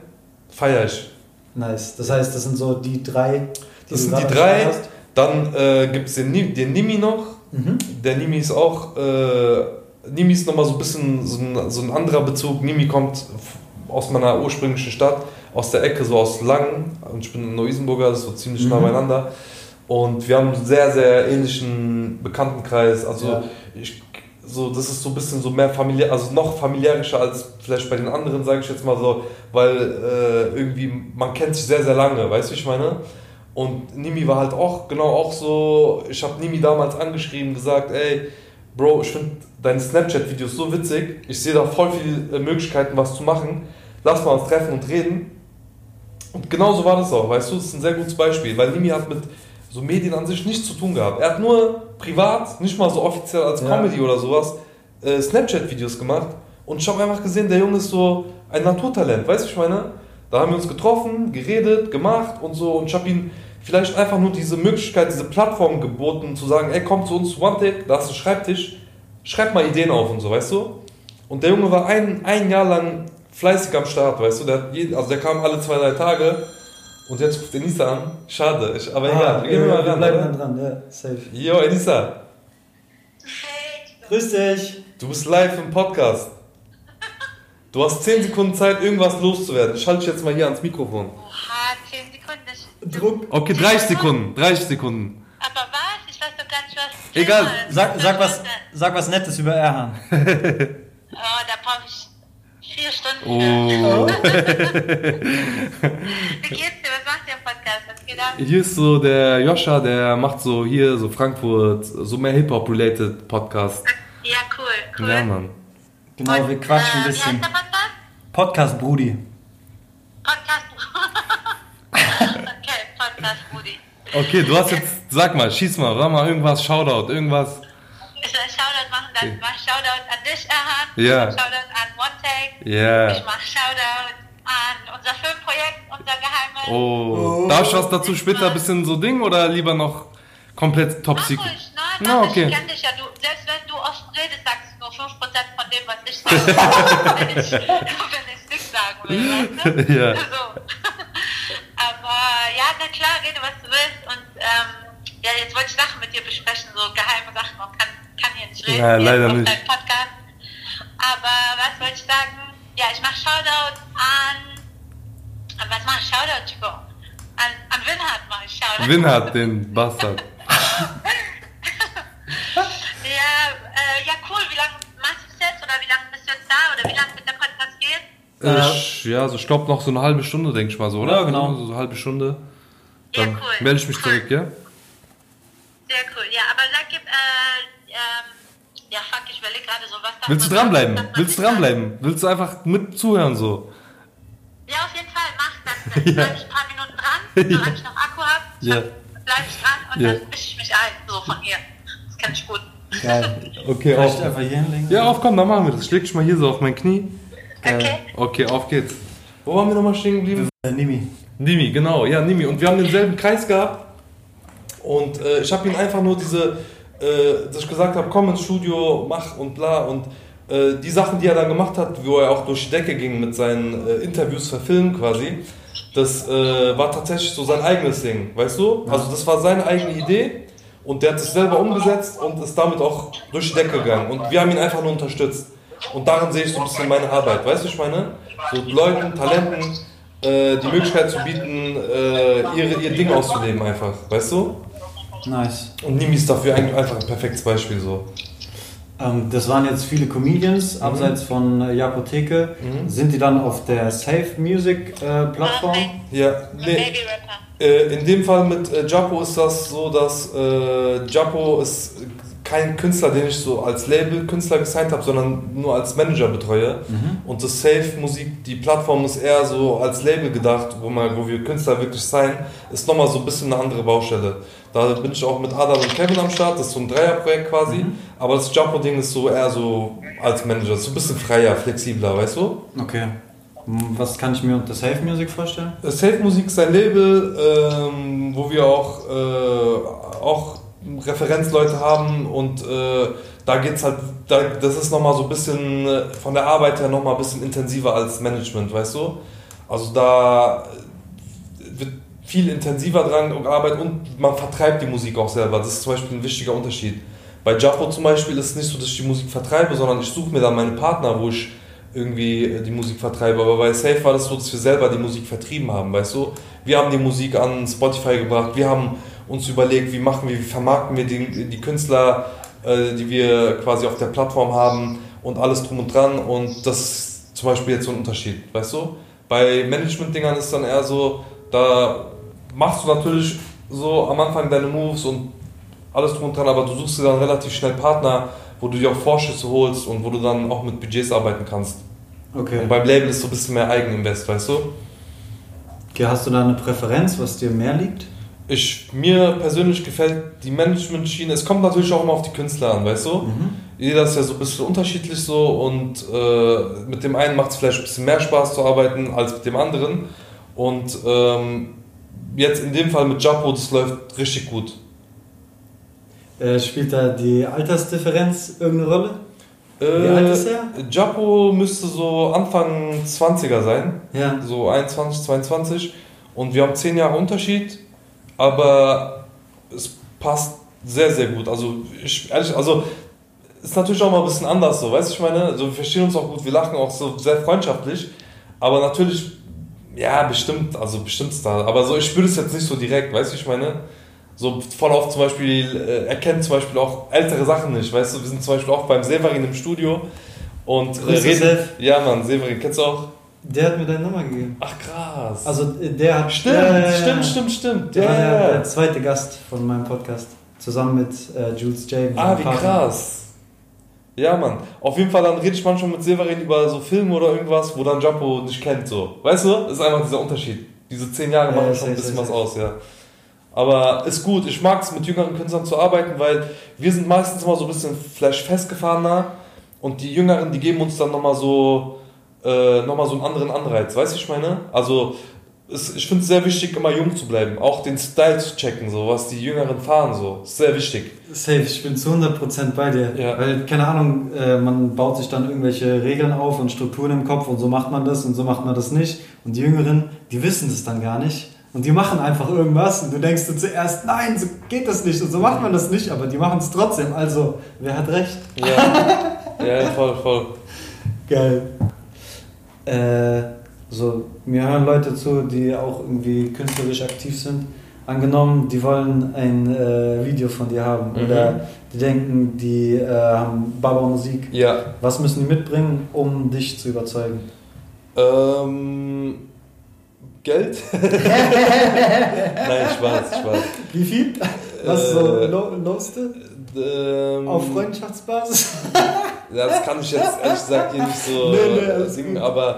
Feier ich. Nice. Das heißt, das sind so die drei, Das du sind die drei. Dann äh, gibt es den, den Nimi noch. Mhm. Der Nimi ist auch, äh, Nimi ist nochmal so ein bisschen so ein, so ein anderer Bezug. Nimi kommt aus meiner ursprünglichen Stadt, aus der Ecke, so aus Langen. Und ich bin in Neu-Isenburger, das ist so ziemlich nah Mhm. beieinander. Und wir haben einen sehr, sehr ähnlichen Bekanntenkreis. Also Ja. ich, so, das ist so ein bisschen so mehr familiär, also noch familiärischer als vielleicht bei den anderen, sage ich jetzt mal so, weil äh, irgendwie man kennt sich sehr, sehr lange, weißt du, ich meine? Und Nimi war halt auch genau auch so, ich habe Nimi damals angeschrieben, gesagt, ey, Bro, ich finde deine Snapchat-Videos so witzig, ich sehe da voll viele Möglichkeiten, was zu machen, lass mal uns treffen und reden. Und genau so war das auch, weißt du, das ist ein sehr gutes Beispiel, weil Nimi hat mit so Medien an sich nichts zu tun gehabt. Er hat nur privat, nicht mal so offiziell als Ja. Comedy oder sowas, äh, Snapchat-Videos gemacht. Und ich habe einfach gesehen, der Junge ist so ein Naturtalent, weißt du, ich meine? Da haben wir uns getroffen, geredet, gemacht und so. Und ich habe ihm vielleicht einfach nur diese Möglichkeit, diese Plattform geboten, zu sagen, ey, komm zu uns zu OneTech, da hast du Schreibtisch, schreib mal Ideen auf und so, weißt du? Und der Junge war ein, ein Jahr lang fleißig am Start, weißt du? Der, jeden, also der kam alle zwei, drei Tage und jetzt ruft Enisa an. Schade, ich, aber egal. Ah, wir gehen mal wir ran, bleiben oder? dann dran, ja, safe. Jo, Enisa, Grüß dich. du bist live im Podcast. Du hast 10 Sekunden Zeit, irgendwas loszuwerden. Ich halte dich jetzt mal hier ans Mikrofon. Oha, 10 Sekunden. Druck. Okay, 30 Sekunden, 30 Sekunden. Aber was? Ich weiß doch gar nicht, was. Egal. Sag, sag, was, sag was Nettes über Erhan. Oh, da brauche ich vier Stunden. Oh. Wie geht's dir? Was macht der Podcast? Was geht ab? Hier ist so der Joscha, der macht so hier so Frankfurt, so mehr Hip-Hop-related Podcast. Ja, cool. cool. Ja, Mann. Genau, wir quatschen ein äh, Wie bisschen. heißt der Podcast? Podcast Brudi. Podcast. okay, Podcast Rudi. Okay, du hast jetzt, sag mal, schieß mal, sag mal irgendwas, Shoutout, irgendwas. Ich soll Shoutout machen, dann mach Shoutout an dich, Erhan. Ja. Shoutout an OneTake. Ja. Ich mach Shoutout an unser Filmprojekt, unser geheimes. Oh. Darf ich was dazu später ein bisschen so Ding oder lieber noch komplett top Mach secret? nein, Na, mach okay. ich kenn dich ja. Du, selbst wenn du offen redest, sagst du nur 5% von dem, was ich sage. wenn ich, wenn ich nichts sagen will, weißt du? Ja. So. Aber ja, na klar, rede, was du willst. Und ähm, ja, jetzt wollte ich Sachen mit dir besprechen, so geheime Sachen. Man kann, kann hier nicht reden. Ja, leider auf nicht. deinem Podcast. Aber was wollte ich sagen? Ja, ich mache Shoutout an. An was mache ich Shoutout, Chico? An, an Winhard mache ich Shoutout. Winhard, den Bastard. Ja, äh, ja, cool. Wie lange machst du es jetzt? Oder wie lange bist du jetzt da? Oder wie lange wird der Podcast gehen? Ich, ja, so ich glaube noch so eine halbe Stunde, denke ich mal so, oder? Ja, genau. So, eine halbe Stunde. Ja, Dann cool. melde ich mich Cool. zurück, ja? Sehr cool. Ja, aber sag, gib, äh, ähm, ja, fuck, ich überlege gerade so, was da Willst du dranbleiben? Willst du dranbleiben? Willst du einfach mit zuhören so? Ja, auf jeden Fall, mach das. Dann bleib ich ein paar Minuten dran, solange ich noch Akku habe. Ja. Bleib ich dran und Ja. dann mische ich mich ein, so von hier. Das kann ich gut. Geil. Okay, Vielleicht einfach hier hinlegen. Ja, auf, komm, dann machen wir das. Ich leg dich mal hier so auf mein Knie. Okay. Okay, auf geht's. Wo waren wir nochmal stehen geblieben? Äh, Nimi. Nimi, genau, ja, Nimi. Und wir haben denselben Kreis gehabt. Und äh, ich habe ihm einfach nur diese, äh, dass ich gesagt habe, komm ins Studio, mach und bla. Und äh, die Sachen, die er dann gemacht hat, wo er auch durch die Decke ging mit seinen äh, Interviews verfilmt quasi, das äh, war tatsächlich so sein eigenes Ding, weißt du? Also das war seine eigene Idee und der hat es selber umgesetzt und ist damit auch durch die Decke gegangen. Und wir haben ihn einfach nur unterstützt. Und darin sehe ich so ein bisschen meine Arbeit, weißt du, ich meine? So Leuten, Talenten äh, die Möglichkeit zu bieten, äh, ihre, ihr Ding auszuleben einfach, weißt du? Nice. Und Nimi ist dafür eigentlich einfach ein perfektes Beispiel so. Ähm, das waren jetzt viele Comedians, abseits von äh, Japotheke. Sind die dann auf der Safe Music äh, Plattform? Ja, nee, Baby Rapper. äh, in dem Fall mit äh, Japo ist das so, dass äh, Japo ist kein Künstler, den ich so als Label-Künstler gesigned habe, sondern nur als Manager betreue. Und das Safe Musik, die Plattform ist eher so als Label gedacht, wo, man, wo wir Künstler wirklich signen, ist nochmal so ein bisschen eine andere Baustelle. Da bin ich auch mit Adal und Kevin am Start, das ist so ein Dreierprojekt quasi. Aber das Japo-Ding ist so eher so als Manager, so ein bisschen freier, flexibler, weißt du? Okay. Was kann ich mir unter Safe Music vorstellen? Safe Musik ist ein Label, ähm, wo wir auch, äh, auch Referenzleute haben und äh, da geht's halt, da, das ist nochmal so ein bisschen äh, von der Arbeit her nochmal ein bisschen intensiver als Management, weißt du? Also da viel intensiver dran gearbeitet und man vertreibt die Musik auch selber. Das ist zum Beispiel ein wichtiger Unterschied. Bei Japo zum Beispiel ist es nicht so, dass ich die Musik vertreibe, sondern ich suche mir dann meine Partner, wo ich irgendwie äh, die Musik vertreibe. Aber bei Safe war das so, dass wir selber die Musik vertrieben haben, weißt du? Wir haben die Musik an Spotify gebracht, wir haben uns überlegt, wie machen wir, wie vermarkten wir die, die Künstler äh, die wir quasi auf der Plattform haben und alles drum und dran. Und das ist zum Beispiel jetzt so ein Unterschied, weißt du? Bei Management-Dingern ist dann eher so, da machst du natürlich so am Anfang deine Moves und alles drum und dran, aber du suchst dir dann relativ schnell Partner, wo du dir auch Vorschüsse holst und wo du dann auch mit Budgets arbeiten kannst. Okay. Und beim Label ist so ein bisschen mehr Eigeninvest, weißt du? okay. Hast du da eine Präferenz, was dir mehr liegt? Ich, mir persönlich gefällt die Management-Schiene. Es kommt natürlich auch immer auf die Künstler an, weißt du? Mhm. Jeder ist ja so ein bisschen unterschiedlich so und äh, mit dem einen macht es vielleicht ein bisschen mehr Spaß zu arbeiten als mit dem anderen. Und ähm, jetzt in dem Fall mit Japo, das läuft richtig gut. Äh, spielt da die Altersdifferenz irgendeine Rolle? Wie alt ist er? Japo müsste so Anfang 20er sein. Ja. so 21, 22 und wir haben 10 Jahre Unterschied, aber es passt sehr, sehr gut. Also, ich, ehrlich, also ist natürlich auch mal ein bisschen anders so, weißt du, ich meine, also wir verstehen uns auch gut, wir lachen auch so sehr freundschaftlich, aber natürlich, ja, bestimmt, also bestimmt da, aber so, ich spüre das jetzt nicht so direkt, weißt du, ich meine, so voll oft zum Beispiel, äh, er kennt zum Beispiel auch ältere Sachen nicht, weißt du, wir sind zum Beispiel auch beim Severin im Studio und äh, reden, ja Mann, Severin, kennst du auch? Der hat mir deine Nummer gegeben. Ach krass. Also äh, der hat. Stimmt, ja. stimmt, stimmt, stimmt. Der war der, der zweite Gast von meinem Podcast. Zusammen mit äh, Jules J. Ah, wie Partner. krass. Ja, Mann. Auf jeden Fall, dann rede ich manchmal mit Severin über so Filme oder irgendwas, wo dann Jumpo nicht kennt, so. Weißt du? Das ist einfach dieser Unterschied. Diese zehn Jahre Ja, machen ja, schon ein bisschen was aus, ja. Aber ist gut. Ich mag es, mit jüngeren Künstlern zu arbeiten, weil wir sind meistens immer so ein bisschen vielleicht festgefahrener und die Jüngeren, die geben uns dann nochmal so, äh, noch mal so einen anderen Anreiz. Weißt du, ich meine? Also, es, ich finde es sehr wichtig, immer jung zu bleiben. Auch den Style zu checken, so, was die Jüngeren fahren, so. Ist sehr wichtig. Safe, ich bin zu 100% bei dir. Ja. Weil, keine Ahnung, äh, man baut sich dann irgendwelche Regeln auf und Strukturen im Kopf und so macht man das und so macht man das nicht. Und die Jüngeren, die wissen das dann gar nicht. Und die machen einfach irgendwas und du denkst dir zuerst, nein, so geht das nicht und so macht man das nicht, aber die machen es trotzdem. Also, wer hat recht? Ja, ja voll, voll. Geil. Äh, so, mir hören Leute zu, die auch irgendwie künstlerisch aktiv sind. Angenommen, die wollen ein äh, Video von dir haben Mhm. oder die denken, die äh, haben Baba Musik. Ja, Was müssen die mitbringen, um dich zu überzeugen? ähm. Geld? Nein, Spaß, Spaß. Wie viel? Was so Äh, lo lowste? Ähm, Auf Freundschaftsbasis? Ja, das kann ich jetzt ehrlich gesagt hier nicht so Nee, nee, äh, singen, aber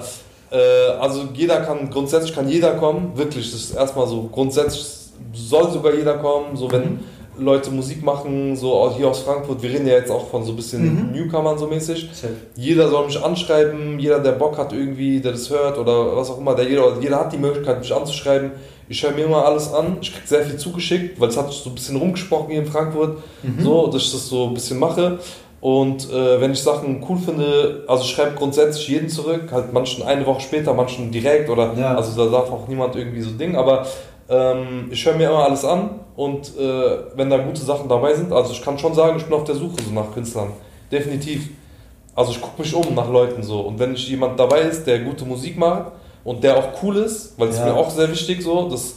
also jeder kann, grundsätzlich kann jeder kommen, wirklich, das ist erstmal so, grundsätzlich soll sogar jeder kommen, so wenn Leute Musik machen, so hier aus Frankfurt, wir reden ja jetzt auch von so ein bisschen Mhm. Newcomern so mäßig, Safe. jeder soll mich anschreiben, jeder, der Bock hat irgendwie, der das hört oder was auch immer, der jeder, jeder hat die Möglichkeit, mich anzuschreiben. Ich höre mir immer alles an, ich krieg sehr viel zugeschickt, weil es hat so ein bisschen rumgesprochen hier in Frankfurt, Mhm. so, dass ich das so ein bisschen mache. Und äh, wenn ich Sachen cool finde, also schreibe grundsätzlich jeden zurück, halt manchen eine Woche später, manchen direkt oder Ja. also da darf auch niemand irgendwie so Ding, aber ähm, ich höre mir immer alles an und äh, wenn da gute Sachen dabei sind, also ich kann schon sagen, ich bin auf der Suche so nach Künstlern, definitiv. Also ich gucke mich um nach Leuten so und wenn ich jemand dabei ist, der gute Musik macht und der auch cool ist, weil das Ja. ist mir auch sehr wichtig so, dass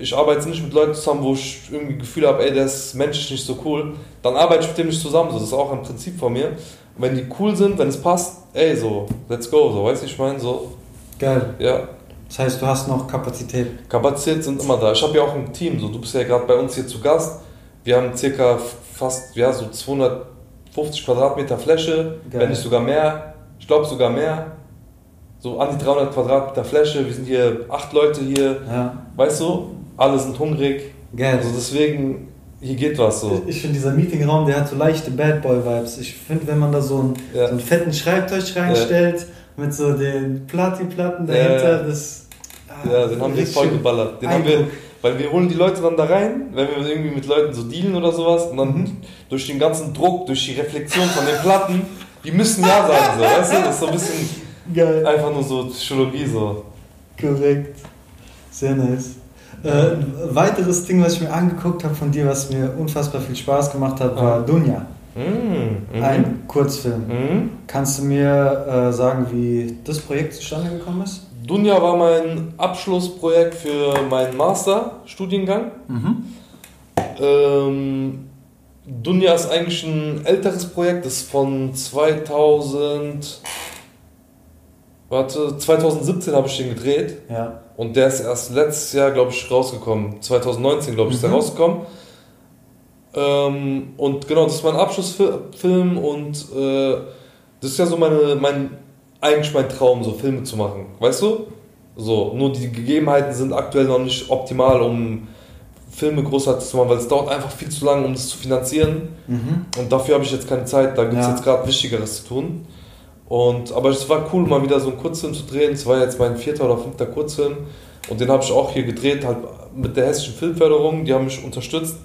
ich arbeite nicht mit Leuten zusammen, wo ich irgendwie das Gefühl habe, ey, der ist menschlich nicht so cool, dann arbeite ich mit dem nicht zusammen, so, das ist auch ein Prinzip von mir. Und wenn die cool sind, wenn es passt, ey, so, let's go, so, weißt du, ich meine, so, Geil. ja, Das heißt, du hast noch Kapazität. Kapazität sind immer da. Ich habe ja auch ein Team, so, du bist ja gerade bei uns hier zu Gast, wir haben circa fast, ja, so 250 Quadratmeter Fläche, Geil. wenn nicht sogar mehr, ich glaube sogar mehr, so an die 300 Quadratmeter Fläche, wir sind hier acht Leute hier, Ja. weißt du, alle sind hungrig, Geil. also deswegen, hier geht was so. Ich finde, dieser Meetingraum, der hat so leichte Bad Boy-Vibes. Ich finde, wenn man da so einen, Ja. so einen fetten Schreibtisch reinstellt, mit so den Platin-Platten dahinter, das. ah, Ja, den haben wir voll geballert. Den haben wir, weil wir holen die Leute dann da rein, wenn wir irgendwie mit Leuten so dealen oder sowas und dann Mhm. durch den ganzen Druck, durch die Reflexion von den Platten, die müssen ja sagen, so, weißt du? Das ist so ein bisschen Geil. einfach nur so Psychologie so. Korrekt. Sehr nice. Äh, ein weiteres Ding, was ich mir angeguckt habe von dir, was mir unfassbar viel Spaß gemacht hat, war Ah. Dunja. Mm, mhm. Ein Kurzfilm. Mhm. Kannst du mir äh, sagen, wie das Projekt zustande gekommen ist? Dunja war mein Abschlussprojekt für meinen Masterstudiengang. Mhm. Ähm, Dunja ist eigentlich ein älteres Projekt, das ist von 2000. Warte, 2017 habe ich den gedreht. Ja. Und der ist erst letztes Jahr, glaube ich, rausgekommen. 2019, glaube ich, ist der Mhm. rausgekommen. Ähm, und genau, das ist mein Abschlussfilm und äh, das ist ja so meine, mein, eigentlich mein Traum, so Filme zu machen. Weißt du? So, nur die Gegebenheiten sind aktuell noch nicht optimal, um Filme großartig zu machen, weil es dauert einfach viel zu lange, um das zu finanzieren. Mhm. Und dafür habe ich jetzt keine Zeit, da gibt es Ja. jetzt gerade Wichtigeres zu tun. Und, aber es war cool, mal wieder so einen Kurzfilm zu drehen. Es war jetzt mein vierter oder fünfter Kurzfilm. Und den habe ich auch hier gedreht, halt mit der hessischen Filmförderung. Die haben mich unterstützt.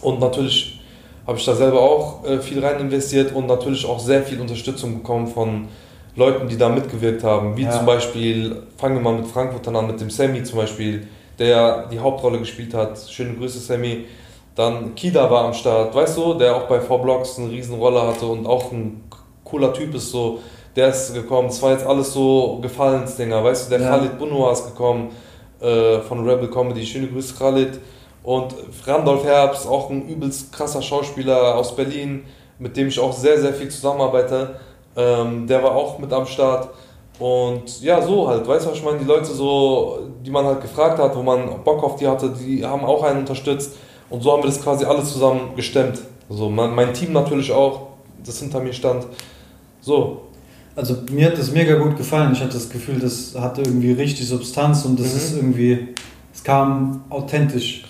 Und natürlich habe ich da selber auch äh, viel rein investiert und natürlich auch sehr viel Unterstützung bekommen von Leuten, die da mitgewirkt haben. Wie Ja. zum Beispiel, fangen wir mal mit Frankfurt an, mit dem Sammy zum Beispiel, der die Hauptrolle gespielt hat. Schöne Grüße, Sammy. Dann Kida war am Start, weißt du, der auch bei V-Blocks eine Riesenrolle hatte und auch ein cooler Typ ist so. Der ist gekommen, es war jetzt alles so Gefallensdinger, weißt du, der Ja. Khalid Bunua ist gekommen äh, von Rebel Comedy, schöne Grüße Khalid. Und Randolph Herbst, auch ein übelst krasser Schauspieler aus Berlin, mit dem ich auch sehr, sehr viel zusammenarbeite. Ähm, der war auch mit am Start. Und ja, so halt, weißt du, was ich meine? Die Leute so, die man halt gefragt hat, wo man Bock auf die hatte, die haben auch einen unterstützt. Und so haben wir das quasi alle zusammen gestemmt. Also mein, mein Team natürlich auch, das hinter mir stand. So, Also mir hat das mega gut gefallen. Ich hatte das Gefühl, das hatte irgendwie richtig Substanz und das Mhm. ist irgendwie, es kam authentisch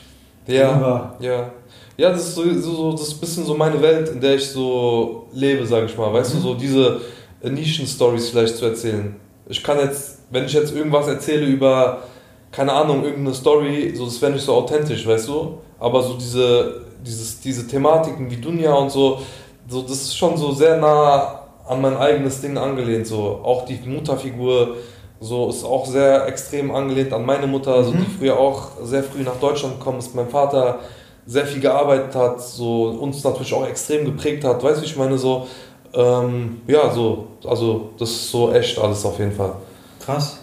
ja. rüber. Ja. Ja, das ist so, so, das ist ein bisschen so meine Welt, in der ich so lebe, sage ich mal. Weißt du, so diese äh, Nischen-Stories vielleicht zu erzählen. Ich kann jetzt, wenn ich jetzt irgendwas erzähle über, keine Ahnung, irgendeine Story, so das wäre nicht so authentisch, weißt du? Aber so diese, dieses, diese Thematiken wie Dunja und so, so, das ist schon so sehr nah an mein eigenes Ding angelehnt. So. Auch die Mutterfigur so ist auch sehr extrem angelehnt an meine Mutter, so, die früher auch sehr früh nach Deutschland gekommen ist. Mein Vater sehr viel gearbeitet hat, so uns natürlich auch extrem geprägt hat. Weißt du, wie ich meine? So, ähm, ja, so, also das ist so echt alles auf jeden Fall. Krass.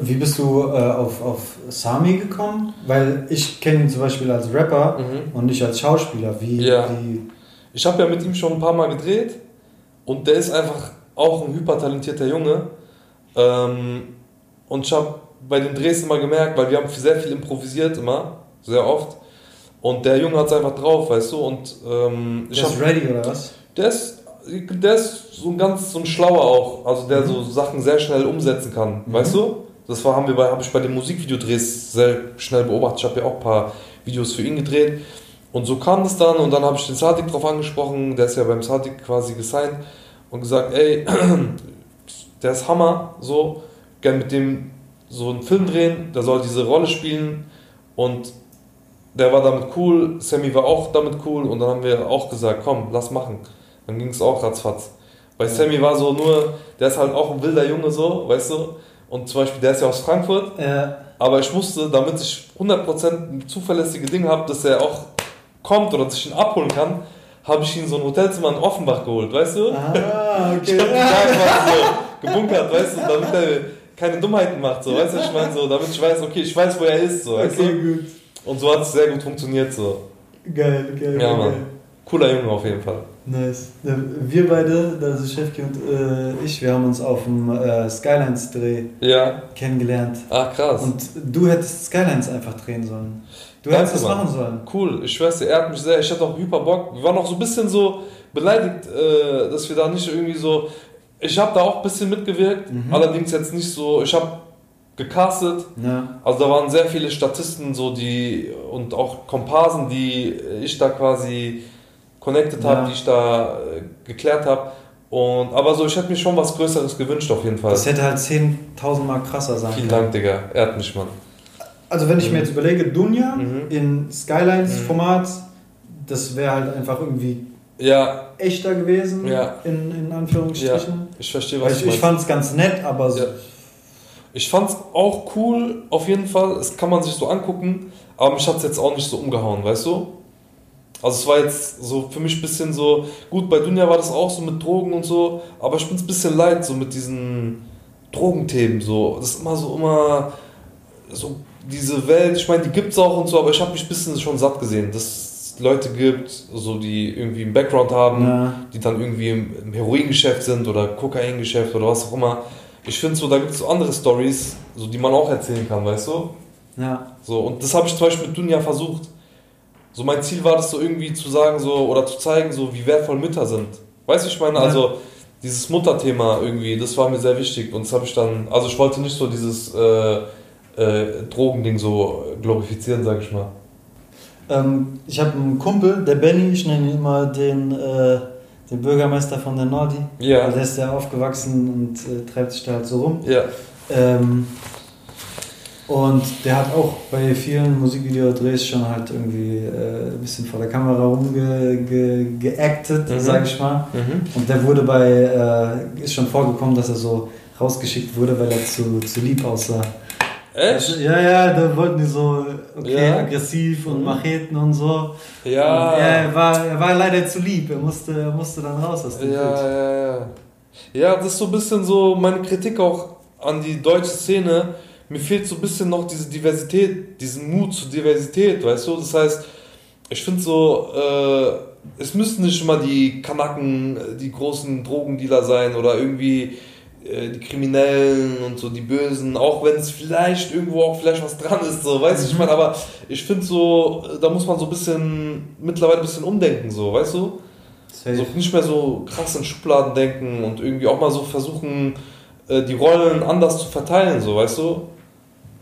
Wie bist du äh, auf, auf Sami gekommen? Weil ich kenne ihn zum Beispiel als Rapper Mhm. und nicht als Schauspieler. Wie, Ja. wie Ich habe ja mit ihm schon ein paar Mal gedreht und der ist einfach auch ein hypertalentierter Junge. Ähm, und ich habe bei den Drehs immer gemerkt, weil wir haben sehr viel improvisiert immer, sehr oft. Und der Junge hat es einfach drauf, weißt du. Und ähm, ich der ist hab, ready oder was? der ist, der ist so ein ganz so ein Schlauer auch, also der so Sachen sehr schnell umsetzen kann, weißt du? Das war, haben wir bei, habe ich bei den Musikvideodrehs sehr schnell beobachtet. Ich habe ja auch ein paar Videos für ihn gedreht. Und so kam das dann und dann habe ich den Sadik drauf angesprochen, der ist ja beim Sadik quasi gesigned und gesagt, ey, der ist Hammer, so, gern mit dem so einen Film drehen, der soll diese Rolle spielen und der war damit cool, Sammy war auch damit cool und dann haben wir auch gesagt, komm, lass machen. Dann ging es auch ratzfatz. Bei Sammy war so nur, der ist halt auch ein wilder Junge so, weißt du, und zum Beispiel, der ist ja aus Frankfurt, Äh, aber ich musste, damit ich 100% ein zuverlässiges Ding habe, dass er auch kommt oder dass ich ihn abholen kann, habe ich ihn so ein Hotelzimmer in Offenbach geholt, weißt du? ah, Ich hab den da quasi so gebunkert, weißt du, damit er keine Dummheiten macht, so, weißt du, ich meine, so, damit ich weiß, okay, ich weiß, wo er ist, so, weißt Okay, du? gut. Und so hat es sehr gut funktioniert, so. Geil, geil, Ja, geil. Cooler Junge auf jeden Fall. Nice. Wir beide, also Chefki und äh, ich, wir haben uns auf dem äh, Skylines-Dreh Ja, kennengelernt. ach krass. Und du hättest Skylines einfach drehen sollen. Du hättest das machen sollen. Cool, ich schwör's dir, er hat mich sehr, ich hatte auch hyper Bock. Wir waren auch so ein bisschen so beleidigt, äh, dass wir da nicht irgendwie so. Ich habe da auch ein bisschen mitgewirkt, Mhm. allerdings jetzt nicht so. Ich habe gecastet, Ja. also da waren sehr viele Statisten so die und auch Komparsen, die ich da quasi connected Ja. habe, die ich da äh, geklärt habe. Und aber so, ich hätte mir schon was Größeres gewünscht auf jeden Fall. Das hätte halt 10.000 Mal krasser sein Vielen können. Dank, Digga. Ehrt mich, Mann. Also wenn ich mir jetzt überlege, Dunja Mhm. in Skylines-Format, das wäre halt einfach irgendwie Ja, echter gewesen, Ja. in, in Anführungsstrichen. ich verstehe, Weil was ich, du ich meinst. fand es ganz nett, aber so, Ja. Ich fand's auch cool, auf jeden Fall. Es kann man sich so angucken, aber mich hat's jetzt auch nicht so umgehauen, weißt du? Also es war jetzt so für mich ein bisschen so, gut, bei Dunja war das auch so mit Drogen und so, aber ich bin's ein bisschen leid, so mit diesen Drogenthemen, so. Das ist immer so, immer so diese Welt, ich meine, die gibt's auch und so, aber ich habe mich ein bisschen schon satt gesehen. Das, Leute gibt, so die irgendwie einen Background haben, Ja. die dann irgendwie im, im Heroingeschäft sind oder Kokaingeschäft oder was auch immer. Ich finde so, da gibt es so andere Stories, so die man auch erzählen kann, weißt du? Ja. So, und das habe ich zum Beispiel mit Dunja versucht. So, mein Ziel war das so irgendwie zu sagen, so, oder zu zeigen, so, wie wertvoll Mütter sind. Weißt du, ich meine, Ja. also, dieses Mutterthema irgendwie, das war mir sehr wichtig. Und das habe ich dann, also ich wollte nicht so dieses äh, äh, Drogending so glorifizieren, sag ich mal. Ähm, ich habe einen Kumpel, der Benny, ich nenne ihn immer den, äh, den Bürgermeister von der Nordi. Ja. Also der ist ja aufgewachsen und äh, treibt sich da halt so rum. Ja. Ähm, und der hat auch bei vielen Musikvideodrehs schon halt irgendwie äh, ein bisschen vor der Kamera rumgeactet, ge, geactet, Mhm. sag ich mal. Mhm. Und der wurde bei, äh, ist schon vorgekommen, dass er so rausgeschickt wurde, weil er zu, zu lieb aussah. Echt? Ja, ja, da wollten die so, okay, Ja. aggressiv und Mhm. Macheten und so. Ja. Und er, war, er war leider zu lieb, er musste, er musste dann raus aus dem Ja, Bild. ja, ja. Ja, das ist so ein bisschen so meine Kritik auch an die deutsche Szene. Mir fehlt so ein bisschen noch diese Diversität, diesen Mut zur Diversität, weißt du? Das heißt, ich finde so, äh, es müssten nicht immer die Kanaken, äh, die großen Drogendealer sein oder irgendwie äh, die Kriminellen und so die Bösen, auch wenn es vielleicht irgendwo auch vielleicht was dran ist, so, weißt du, ich meine, aber ich finde so, äh, da muss man so ein bisschen, mittlerweile ein bisschen umdenken, so, weißt du? Safe. So nicht mehr so krass in Schubladen denken und irgendwie auch mal so versuchen, äh, die Rollen anders zu verteilen, so, weißt du?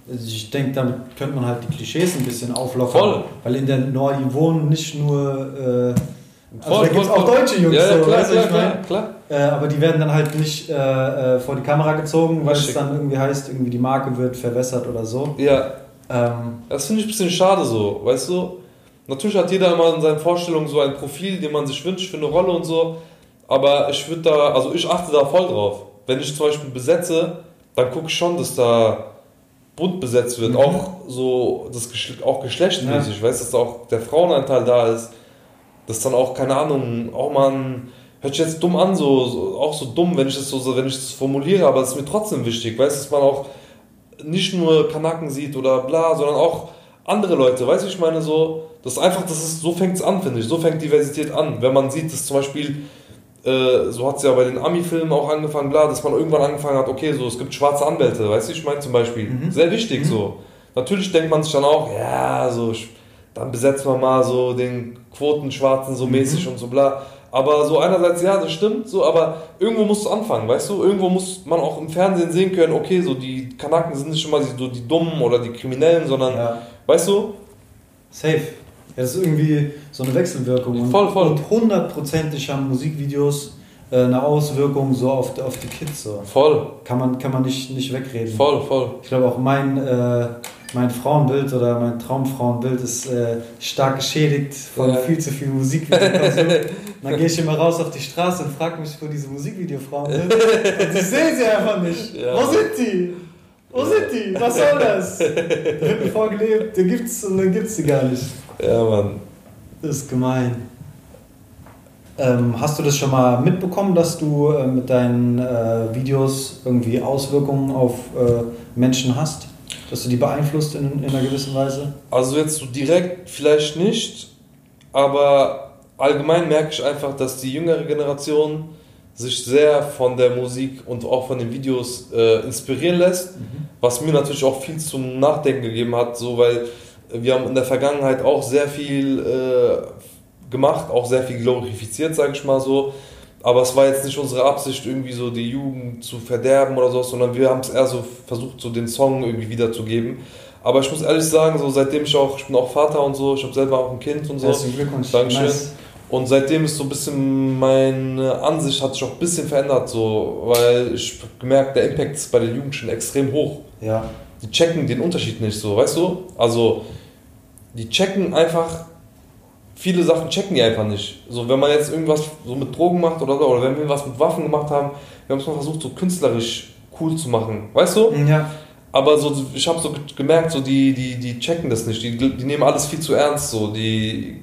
Also ich denke, damit könnte man halt die Klischees ein bisschen auflockern. Voll. Weil in der Nordi wohnen nicht nur. Äh, also Voll, da gibt es auch deutsche Jungs, Ja, ja, so, klar, weißt du, klar, klar, klar. Äh, aber die werden dann halt nicht äh, äh, vor die Kamera gezogen, weil es Richtig. dann irgendwie heißt, irgendwie die Marke wird verwässert oder so. Ja, Ähm, das finde ich ein bisschen schade so, weißt du? Natürlich hat jeder immer in seinen Vorstellungen so ein Profil, den man sich wünscht für eine Rolle und so, aber ich würde da, also ich achte da voll drauf. Wenn ich zum Beispiel besetze, dann gucke ich schon, dass da bunt besetzt wird, Mhm. auch so, das auch geschlechtsmäßig, weißt du, dass da auch der Frauenanteil da ist, dass dann auch, keine Ahnung, auch mal ein, hört sich jetzt dumm an, so, so auch so dumm, wenn ich das so, wenn ich das formuliere, aber es ist mir trotzdem wichtig, weißt du, dass man auch nicht nur Kanaken sieht oder bla, sondern auch andere Leute, weißt du, ich meine so, das ist einfach, das ist, so fängt es an, finde ich, so fängt Diversität an, wenn man sieht, dass zum Beispiel, äh, so hat es ja bei den Ami-Filmen auch angefangen, bla, dass man irgendwann angefangen hat, okay, so, es gibt schwarze Anwälte, weißt du, ich meine zum Beispiel, Mhm. sehr wichtig Mhm. so. Natürlich denkt man sich dann auch, ja, so, dann besetzen wir mal so den Quotenschwarzen so Mhm. mäßig und so bla. Aber so einerseits, ja, das stimmt, so, aber irgendwo musst du anfangen, weißt du? Irgendwo muss man auch im Fernsehen sehen können, okay, so die Kanaken sind nicht immer die, so die Dummen oder die Kriminellen, sondern, ja. weißt du? Safe. Ja, das ist irgendwie so eine Wechselwirkung. Voll, voll. Und hundertprozentig haben Musikvideos äh, eine Auswirkung so auf, auf die Kids. So. Voll, Kann man, kann man nicht, nicht wegreden. voll, voll. Ich glaube auch mein, äh, mein Frauenbild oder mein Traumfrauenbild ist äh, stark geschädigt von Ja. viel zu viel Musikvideokonsum. dann gehe ich immer raus auf die Straße und frage mich, wo diese Musikvideofrauen sind. Und ich sehe sie einfach nicht. Ja. Wo sind die? Wo sind die? Was soll das? Da wird mir vorgelebt, die gibt's und dann gibt's die gar nicht. Ja, Mann. Das ist gemein. Ähm, hast du das schon mal mitbekommen, dass du äh, mit deinen äh, Videos irgendwie Auswirkungen auf äh, Menschen hast? Dass du die beeinflusst in, in einer gewissen Weise? Also jetzt so direkt vielleicht nicht, aber allgemein merke ich einfach, dass die jüngere Generation sich sehr von der Musik und auch von den Videos äh, inspirieren lässt, was mir natürlich auch viel zum Nachdenken gegeben hat, so weil wir haben in der Vergangenheit auch sehr viel äh, gemacht, auch sehr viel glorifiziert, sage ich mal so. Aber es war jetzt nicht unsere Absicht, irgendwie so die Jugend zu verderben oder so, sondern wir haben es eher so versucht, so den Song irgendwie wiederzugeben. Aber ich muss ehrlich sagen, so seitdem ich auch, ich bin auch Vater und so, ich habe selber auch ein Kind und so. Herzlichen Glückwunsch. Dankeschön. Nice. Und seitdem ist so ein bisschen meine Ansicht hat sich auch ein bisschen verändert, so, weil ich gemerkt, der Impact ist bei den Jugendlichen extrem hoch. Ja. Die checken den Unterschied nicht so, weißt du? Also, die checken einfach, viele Sachen checken die einfach nicht. So, wenn man jetzt irgendwas so mit Drogen macht oder so, oder wenn wir was mit Waffen gemacht haben, wir haben es mal versucht, so künstlerisch cool zu machen, weißt du? Ja. Aber so, ich habe so ge- gemerkt, so die, die, die checken das nicht, die, die nehmen alles viel zu ernst, so die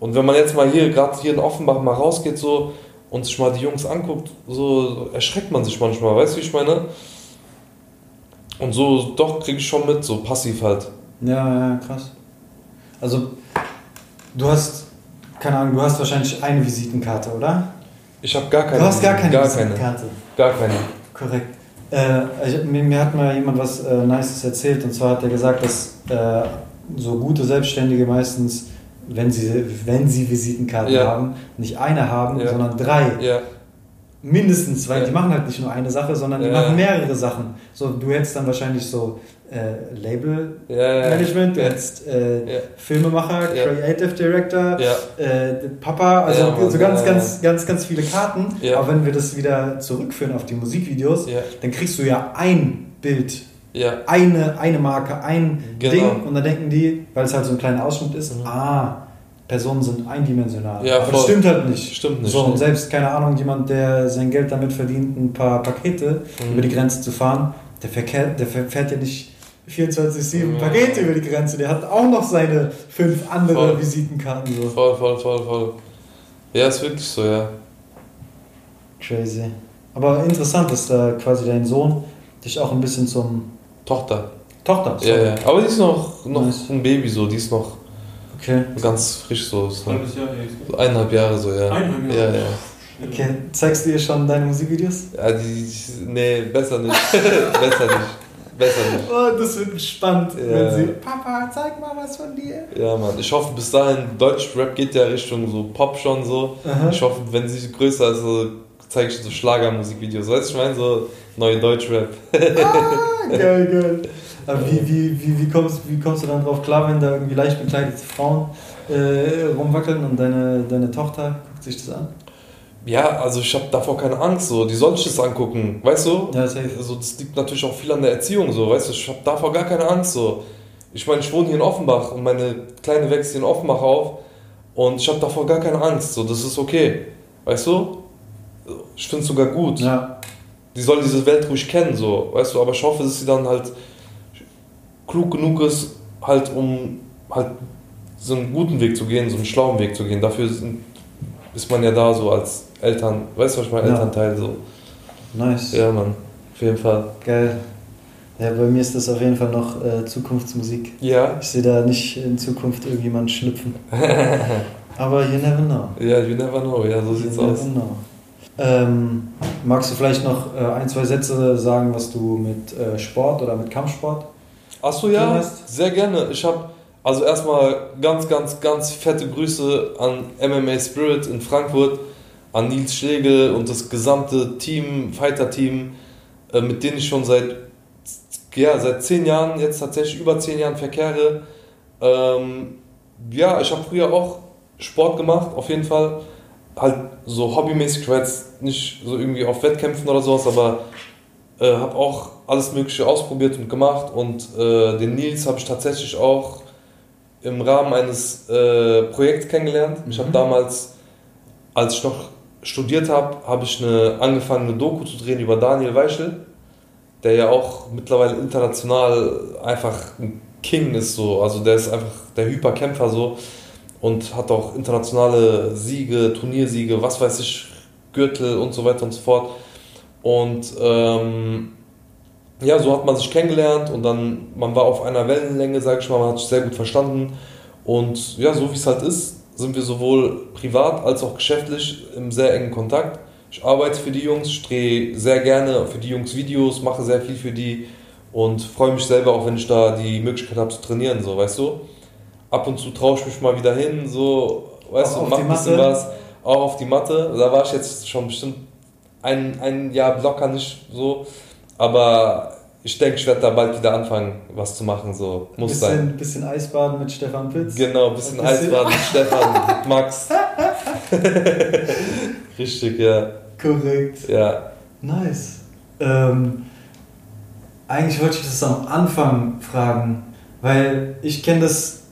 und wenn man jetzt mal hier, gerade hier in Offenbach mal rausgeht so und sich mal die Jungs anguckt, so erschreckt man sich manchmal, weißt du, wie ich meine? Und so, doch, kriege ich schon mit, so passiv halt. Ja, ja, krass. Also, Du hast, keine Ahnung, du hast wahrscheinlich eine Visitenkarte, oder? Ich habe gar keine. Du hast gar keine gar Visitenkarte. Gar keine. Korrekt. Äh, ich, mir, mir hat mal jemand was äh, Nices erzählt und zwar hat er gesagt, dass äh, so gute Selbstständige meistens, wenn sie, wenn sie Visitenkarten Ja. haben, nicht eine haben, Ja. sondern drei. Ja, Mindestens, weil Ja. die machen halt nicht nur eine Sache, sondern die Ja. machen mehrere Sachen. So, du hättest dann wahrscheinlich so äh, Label-Management, ja, du hättest äh. Filmemacher. Creative Director, äh, Papa, also so ganz, ganz, ganz, ganz viele Karten. Aber wenn wir das wieder zurückführen auf die Musikvideos, dann kriegst du ja ein Bild, ja. eine, eine Marke, ein Genau. Ding und dann denken die, weil es halt so ein kleiner Ausschnitt ist, Mhm. ah, Personen sind eindimensional. Ja, Aber das stimmt halt nicht. Stimmt nicht, So, und selbst, keine Ahnung, jemand, der sein Geld damit verdient, ein paar Pakete Mhm. über die Grenze zu fahren, der, verkehrt, der fährt ja nicht 24-7 Ja. Pakete über die Grenze. Der hat auch noch seine fünf andere Voll. Visitenkarten. So. Voll, voll, voll, voll. Ja, ist wirklich so, ja. Crazy. Aber interessant, dass da quasi dein Sohn dich auch ein bisschen zum Tochter. Tochter. Ja, ja. Aber die ist noch, noch Nice. ein Baby so, die ist noch Okay. ganz frisch so. Halbes Jahr, ja, eineinhalb Jahre so, ja. Eineinhalb Ja, Jahre. ja. Okay. Zeigst du ihr schon deine Musikvideos? Ja, die, nee, besser nicht. besser nicht. Besser nicht. Oh, das wird spannend, Ja. wenn sie. Papa, zeig mal was von dir. Ja, Mann. Ich hoffe, bis dahin, Deutsch-Rap geht ja Richtung so Pop schon so. Aha. Ich hoffe, wenn sie größer ist, so, zeige ich so Schlagermusikvideos. Weißt du, ich meine, so neue Deutsch-Rap. Ah, geil, geil. Aber wie, wie, wie, wie, kommst, wie kommst du dann drauf klar, wenn da irgendwie leicht bekleidete Frauen äh, rumwackeln und deine, deine Tochter guckt sich das an? Ja, also ich habe davor keine Angst, so. Die soll sich das angucken, weißt du? Ja, safe. Also das liegt natürlich auch viel an der Erziehung, so, weißt du? Ich habe davor gar keine Angst, so. Ich meine, ich wohne hier in Offenbach und meine Kleine wächst hier in Offenbach auf und ich habe davor gar keine Angst, so. Das ist okay, weißt du? Ich finde es sogar gut. Ja, Die soll diese Welt ruhig kennen, so, weißt du? Aber ich hoffe, dass sie dann halt klug genug ist, halt um halt so einen guten Weg zu gehen, so einen schlauen Weg zu gehen. Dafür sind, ist man ja da so als Eltern, weißt du, was ich meine? Ja. Elternteil so. nice. Ja, Mann, auf jeden Fall. Geil. Ja, bei mir ist das auf jeden Fall noch äh, Zukunftsmusik. Ja, Ich sehe da nicht in Zukunft irgendjemanden schlüpfen. Aber you never know. ja, you never know, ja, so sieht's you never aus. know. Ähm, magst du vielleicht noch äh, ein, zwei Sätze sagen, was du mit äh, Sport oder mit Kampfsport? Achso, ja, hast- sehr gerne. Ich habe also erstmal ganz, ganz, ganz fette Grüße an MMA Spirit in Frankfurt, an Nils Schlegel und das gesamte Team, Fighter-Team, äh, mit denen ich schon seit, ja, seit zehn Jahren, jetzt tatsächlich über zehn Jahren verkehre. Ähm, ja, ich habe früher auch Sport gemacht, auf jeden Fall. Halt so hobbymäßig, ich war jetzt nicht so irgendwie auf Wettkämpfen oder sowas, aber äh, habe auch alles Mögliche ausprobiert und gemacht und äh, den Nils habe ich tatsächlich auch im Rahmen eines äh, Projekts kennengelernt. Ich habe Mhm. damals, als ich noch studiert habe, habe ich eine angefangen, eine Doku zu drehen über Daniel Weichel, der ja auch mittlerweile international einfach ein King ist so, also der ist einfach der Hyperkämpfer so und hat auch internationale Siege, Turniersiege, was weiß ich, Gürtel und so weiter und so fort. Und ähm, ja, so hat man sich kennengelernt und dann, man war auf einer Wellenlänge, sag ich mal, man hat sich sehr gut verstanden. Und ja, so wie es halt ist, sind wir sowohl privat als auch geschäftlich im sehr engen Kontakt. Ich arbeite für die Jungs, ich drehe sehr gerne für die Jungs Videos, mache sehr viel für die und freue mich selber auch, wenn ich da die Möglichkeit habe zu trainieren, so, weißt du? Ab und zu traue ich mich mal wieder hin, so, weißt Auch du, mach ein bisschen was, auch auf die Matte. Da war ich jetzt schon bestimmt ein, ein Jahr locker nicht so, aber ich denke, ich werde da bald wieder anfangen, was zu machen, so, muss bisschen, sein. bisschen Eisbaden mit Stefan Pitz. Genau, ein bisschen bisschen- Eisbaden mit Stefan, mit Max. Richtig, ja. Korrekt. Ja. Nice. Ähm, eigentlich wollte ich das am Anfang fragen, weil ich kenne das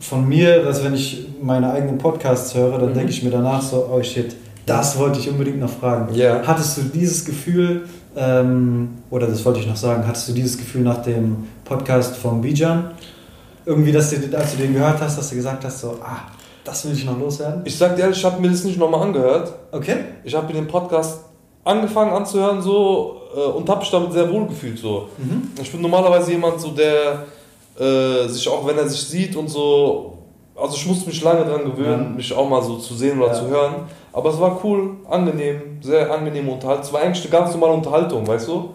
von mir, dass wenn ich meine eigenen Podcasts höre, dann Mhm. denke ich mir danach so, oh shit, das wollte ich unbedingt noch fragen. Ja. Hattest du dieses Gefühl, ähm, oder das wollte ich noch sagen, hattest du dieses Gefühl nach dem Podcast von Bijan? Irgendwie, dass du, als du den gehört hast, dass du gesagt hast, so, ah, das will ich noch loswerden? Ich sag dir ehrlich, ich habe mir das nicht nochmal angehört. Okay. Ich habe mir den Podcast angefangen anzuhören so äh, und habe mich damit sehr wohl gefühlt so. Mhm. Ich bin normalerweise jemand so, der äh, sich auch, wenn er sich sieht und so, also ich musste mich lange dran gewöhnen, Ja. mich auch mal so zu sehen oder Ja. zu hören. Aber es war cool, angenehm, sehr angenehme Unterhaltung. Es war eigentlich eine ganz normale Unterhaltung, weißt du?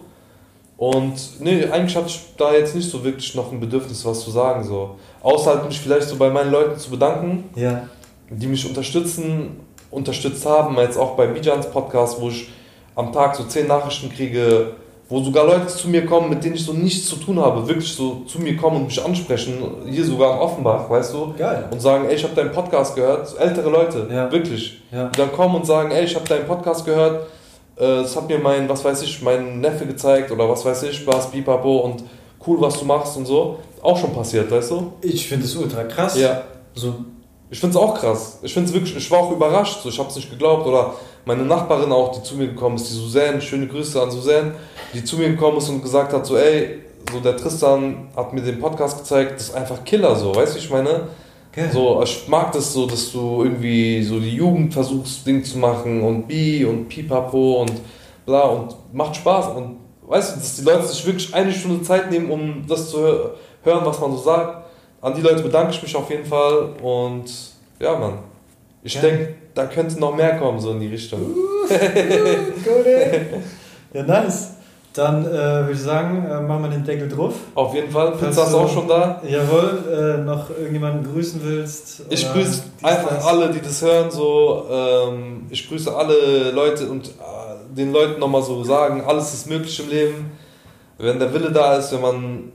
Und nee, eigentlich hatte ich da jetzt nicht so wirklich noch ein Bedürfnis, was zu sagen. So. Außer halt mich vielleicht so bei meinen Leuten zu bedanken, Ja. die mich unterstützen, unterstützt haben. Jetzt auch bei Bijans Podcast, wo ich am Tag so zehn Nachrichten kriege, wo sogar Leute zu mir kommen, mit denen ich so nichts zu tun habe, wirklich so zu mir kommen und mich ansprechen, hier sogar in Offenbach, weißt du? Geil. Und sagen, ey, ich habe deinen Podcast gehört, ältere Leute, Ja. wirklich. Ja. Die dann kommen und sagen, ey, ich habe deinen Podcast gehört, äh, das hat mir mein, was weiß ich, mein Neffe gezeigt oder was weiß ich, was, pipapo und cool, was du machst und so. Auch schon passiert, weißt du? Ich finde es ultra krass. Ja. So, Ich finde es auch krass. Ich finde es wirklich, ich war auch überrascht, so, ich habe es nicht geglaubt. Oder meine Nachbarin auch, die zu mir gekommen ist, die Suzanne, schöne Grüße an Suzanne, die zu mir gekommen ist und gesagt hat, so ey, so der Tristan hat mir den Podcast gezeigt, das ist einfach Killer so, weißt du, ich meine? geil. So, ich mag das so, dass du irgendwie so die Jugend versuchst, Ding zu machen und Bi und Pipapo und bla und macht Spaß. Und weißt du, dass die Leute sich wirklich eine Stunde Zeit nehmen, um das zu hö- hören, was man so sagt. An die Leute bedanke ich mich auf jeden Fall und ja, Mann. Ich Ja. denke, da könnte noch mehr kommen, so in die Richtung. Ey. Ja, nice. Dann äh, würde ich sagen, äh, machen wir den Deckel drauf. Auf jeden Fall. Falls Pizza ist auch schon da. Jawohl, äh, noch irgendjemanden grüßen willst. Ich grüße einfach das. alle, die das hören. So, ähm, ich grüße alle Leute und äh, den Leuten nochmal so sagen, alles ist möglich im Leben. Wenn der Wille da ist, wenn man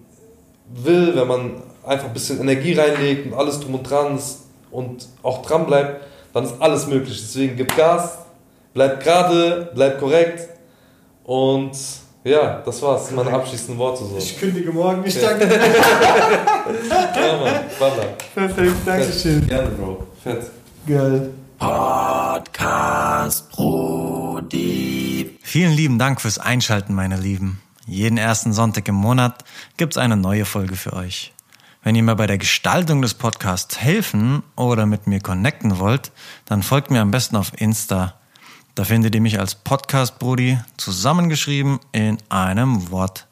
will, wenn man einfach ein bisschen Energie reinlegt und alles drum und dran ist und auch dran bleibt, dann ist alles möglich. Deswegen gib Gas, bleib gerade, bleib korrekt und ja, das war's. Meine abschließenden Worte so. Ich kündige morgen. Ich danke. Ja, Mann, Baller. Perfekt, Dankeschön. Gerne, Bro. Fett. Geil. Podcast Brudi. Vielen lieben Dank fürs Einschalten, meine Lieben. Jeden ersten Sonntag im Monat gibt's eine neue Folge für euch. Wenn ihr mir bei der Gestaltung des Podcasts helfen oder mit mir connecten wollt, dann folgt mir am besten auf Insta. Da findet ihr mich als Podcast Brudi zusammengeschrieben in einem Wort.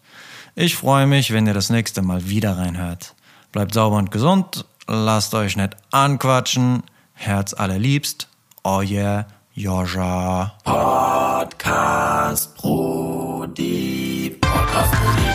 Ich freue mich, wenn ihr das nächste Mal wieder reinhört. Bleibt sauber und gesund, lasst euch nicht anquatschen. Herz allerliebst. Yeah, Joja. Podcast Brudi. Podcast Brudi.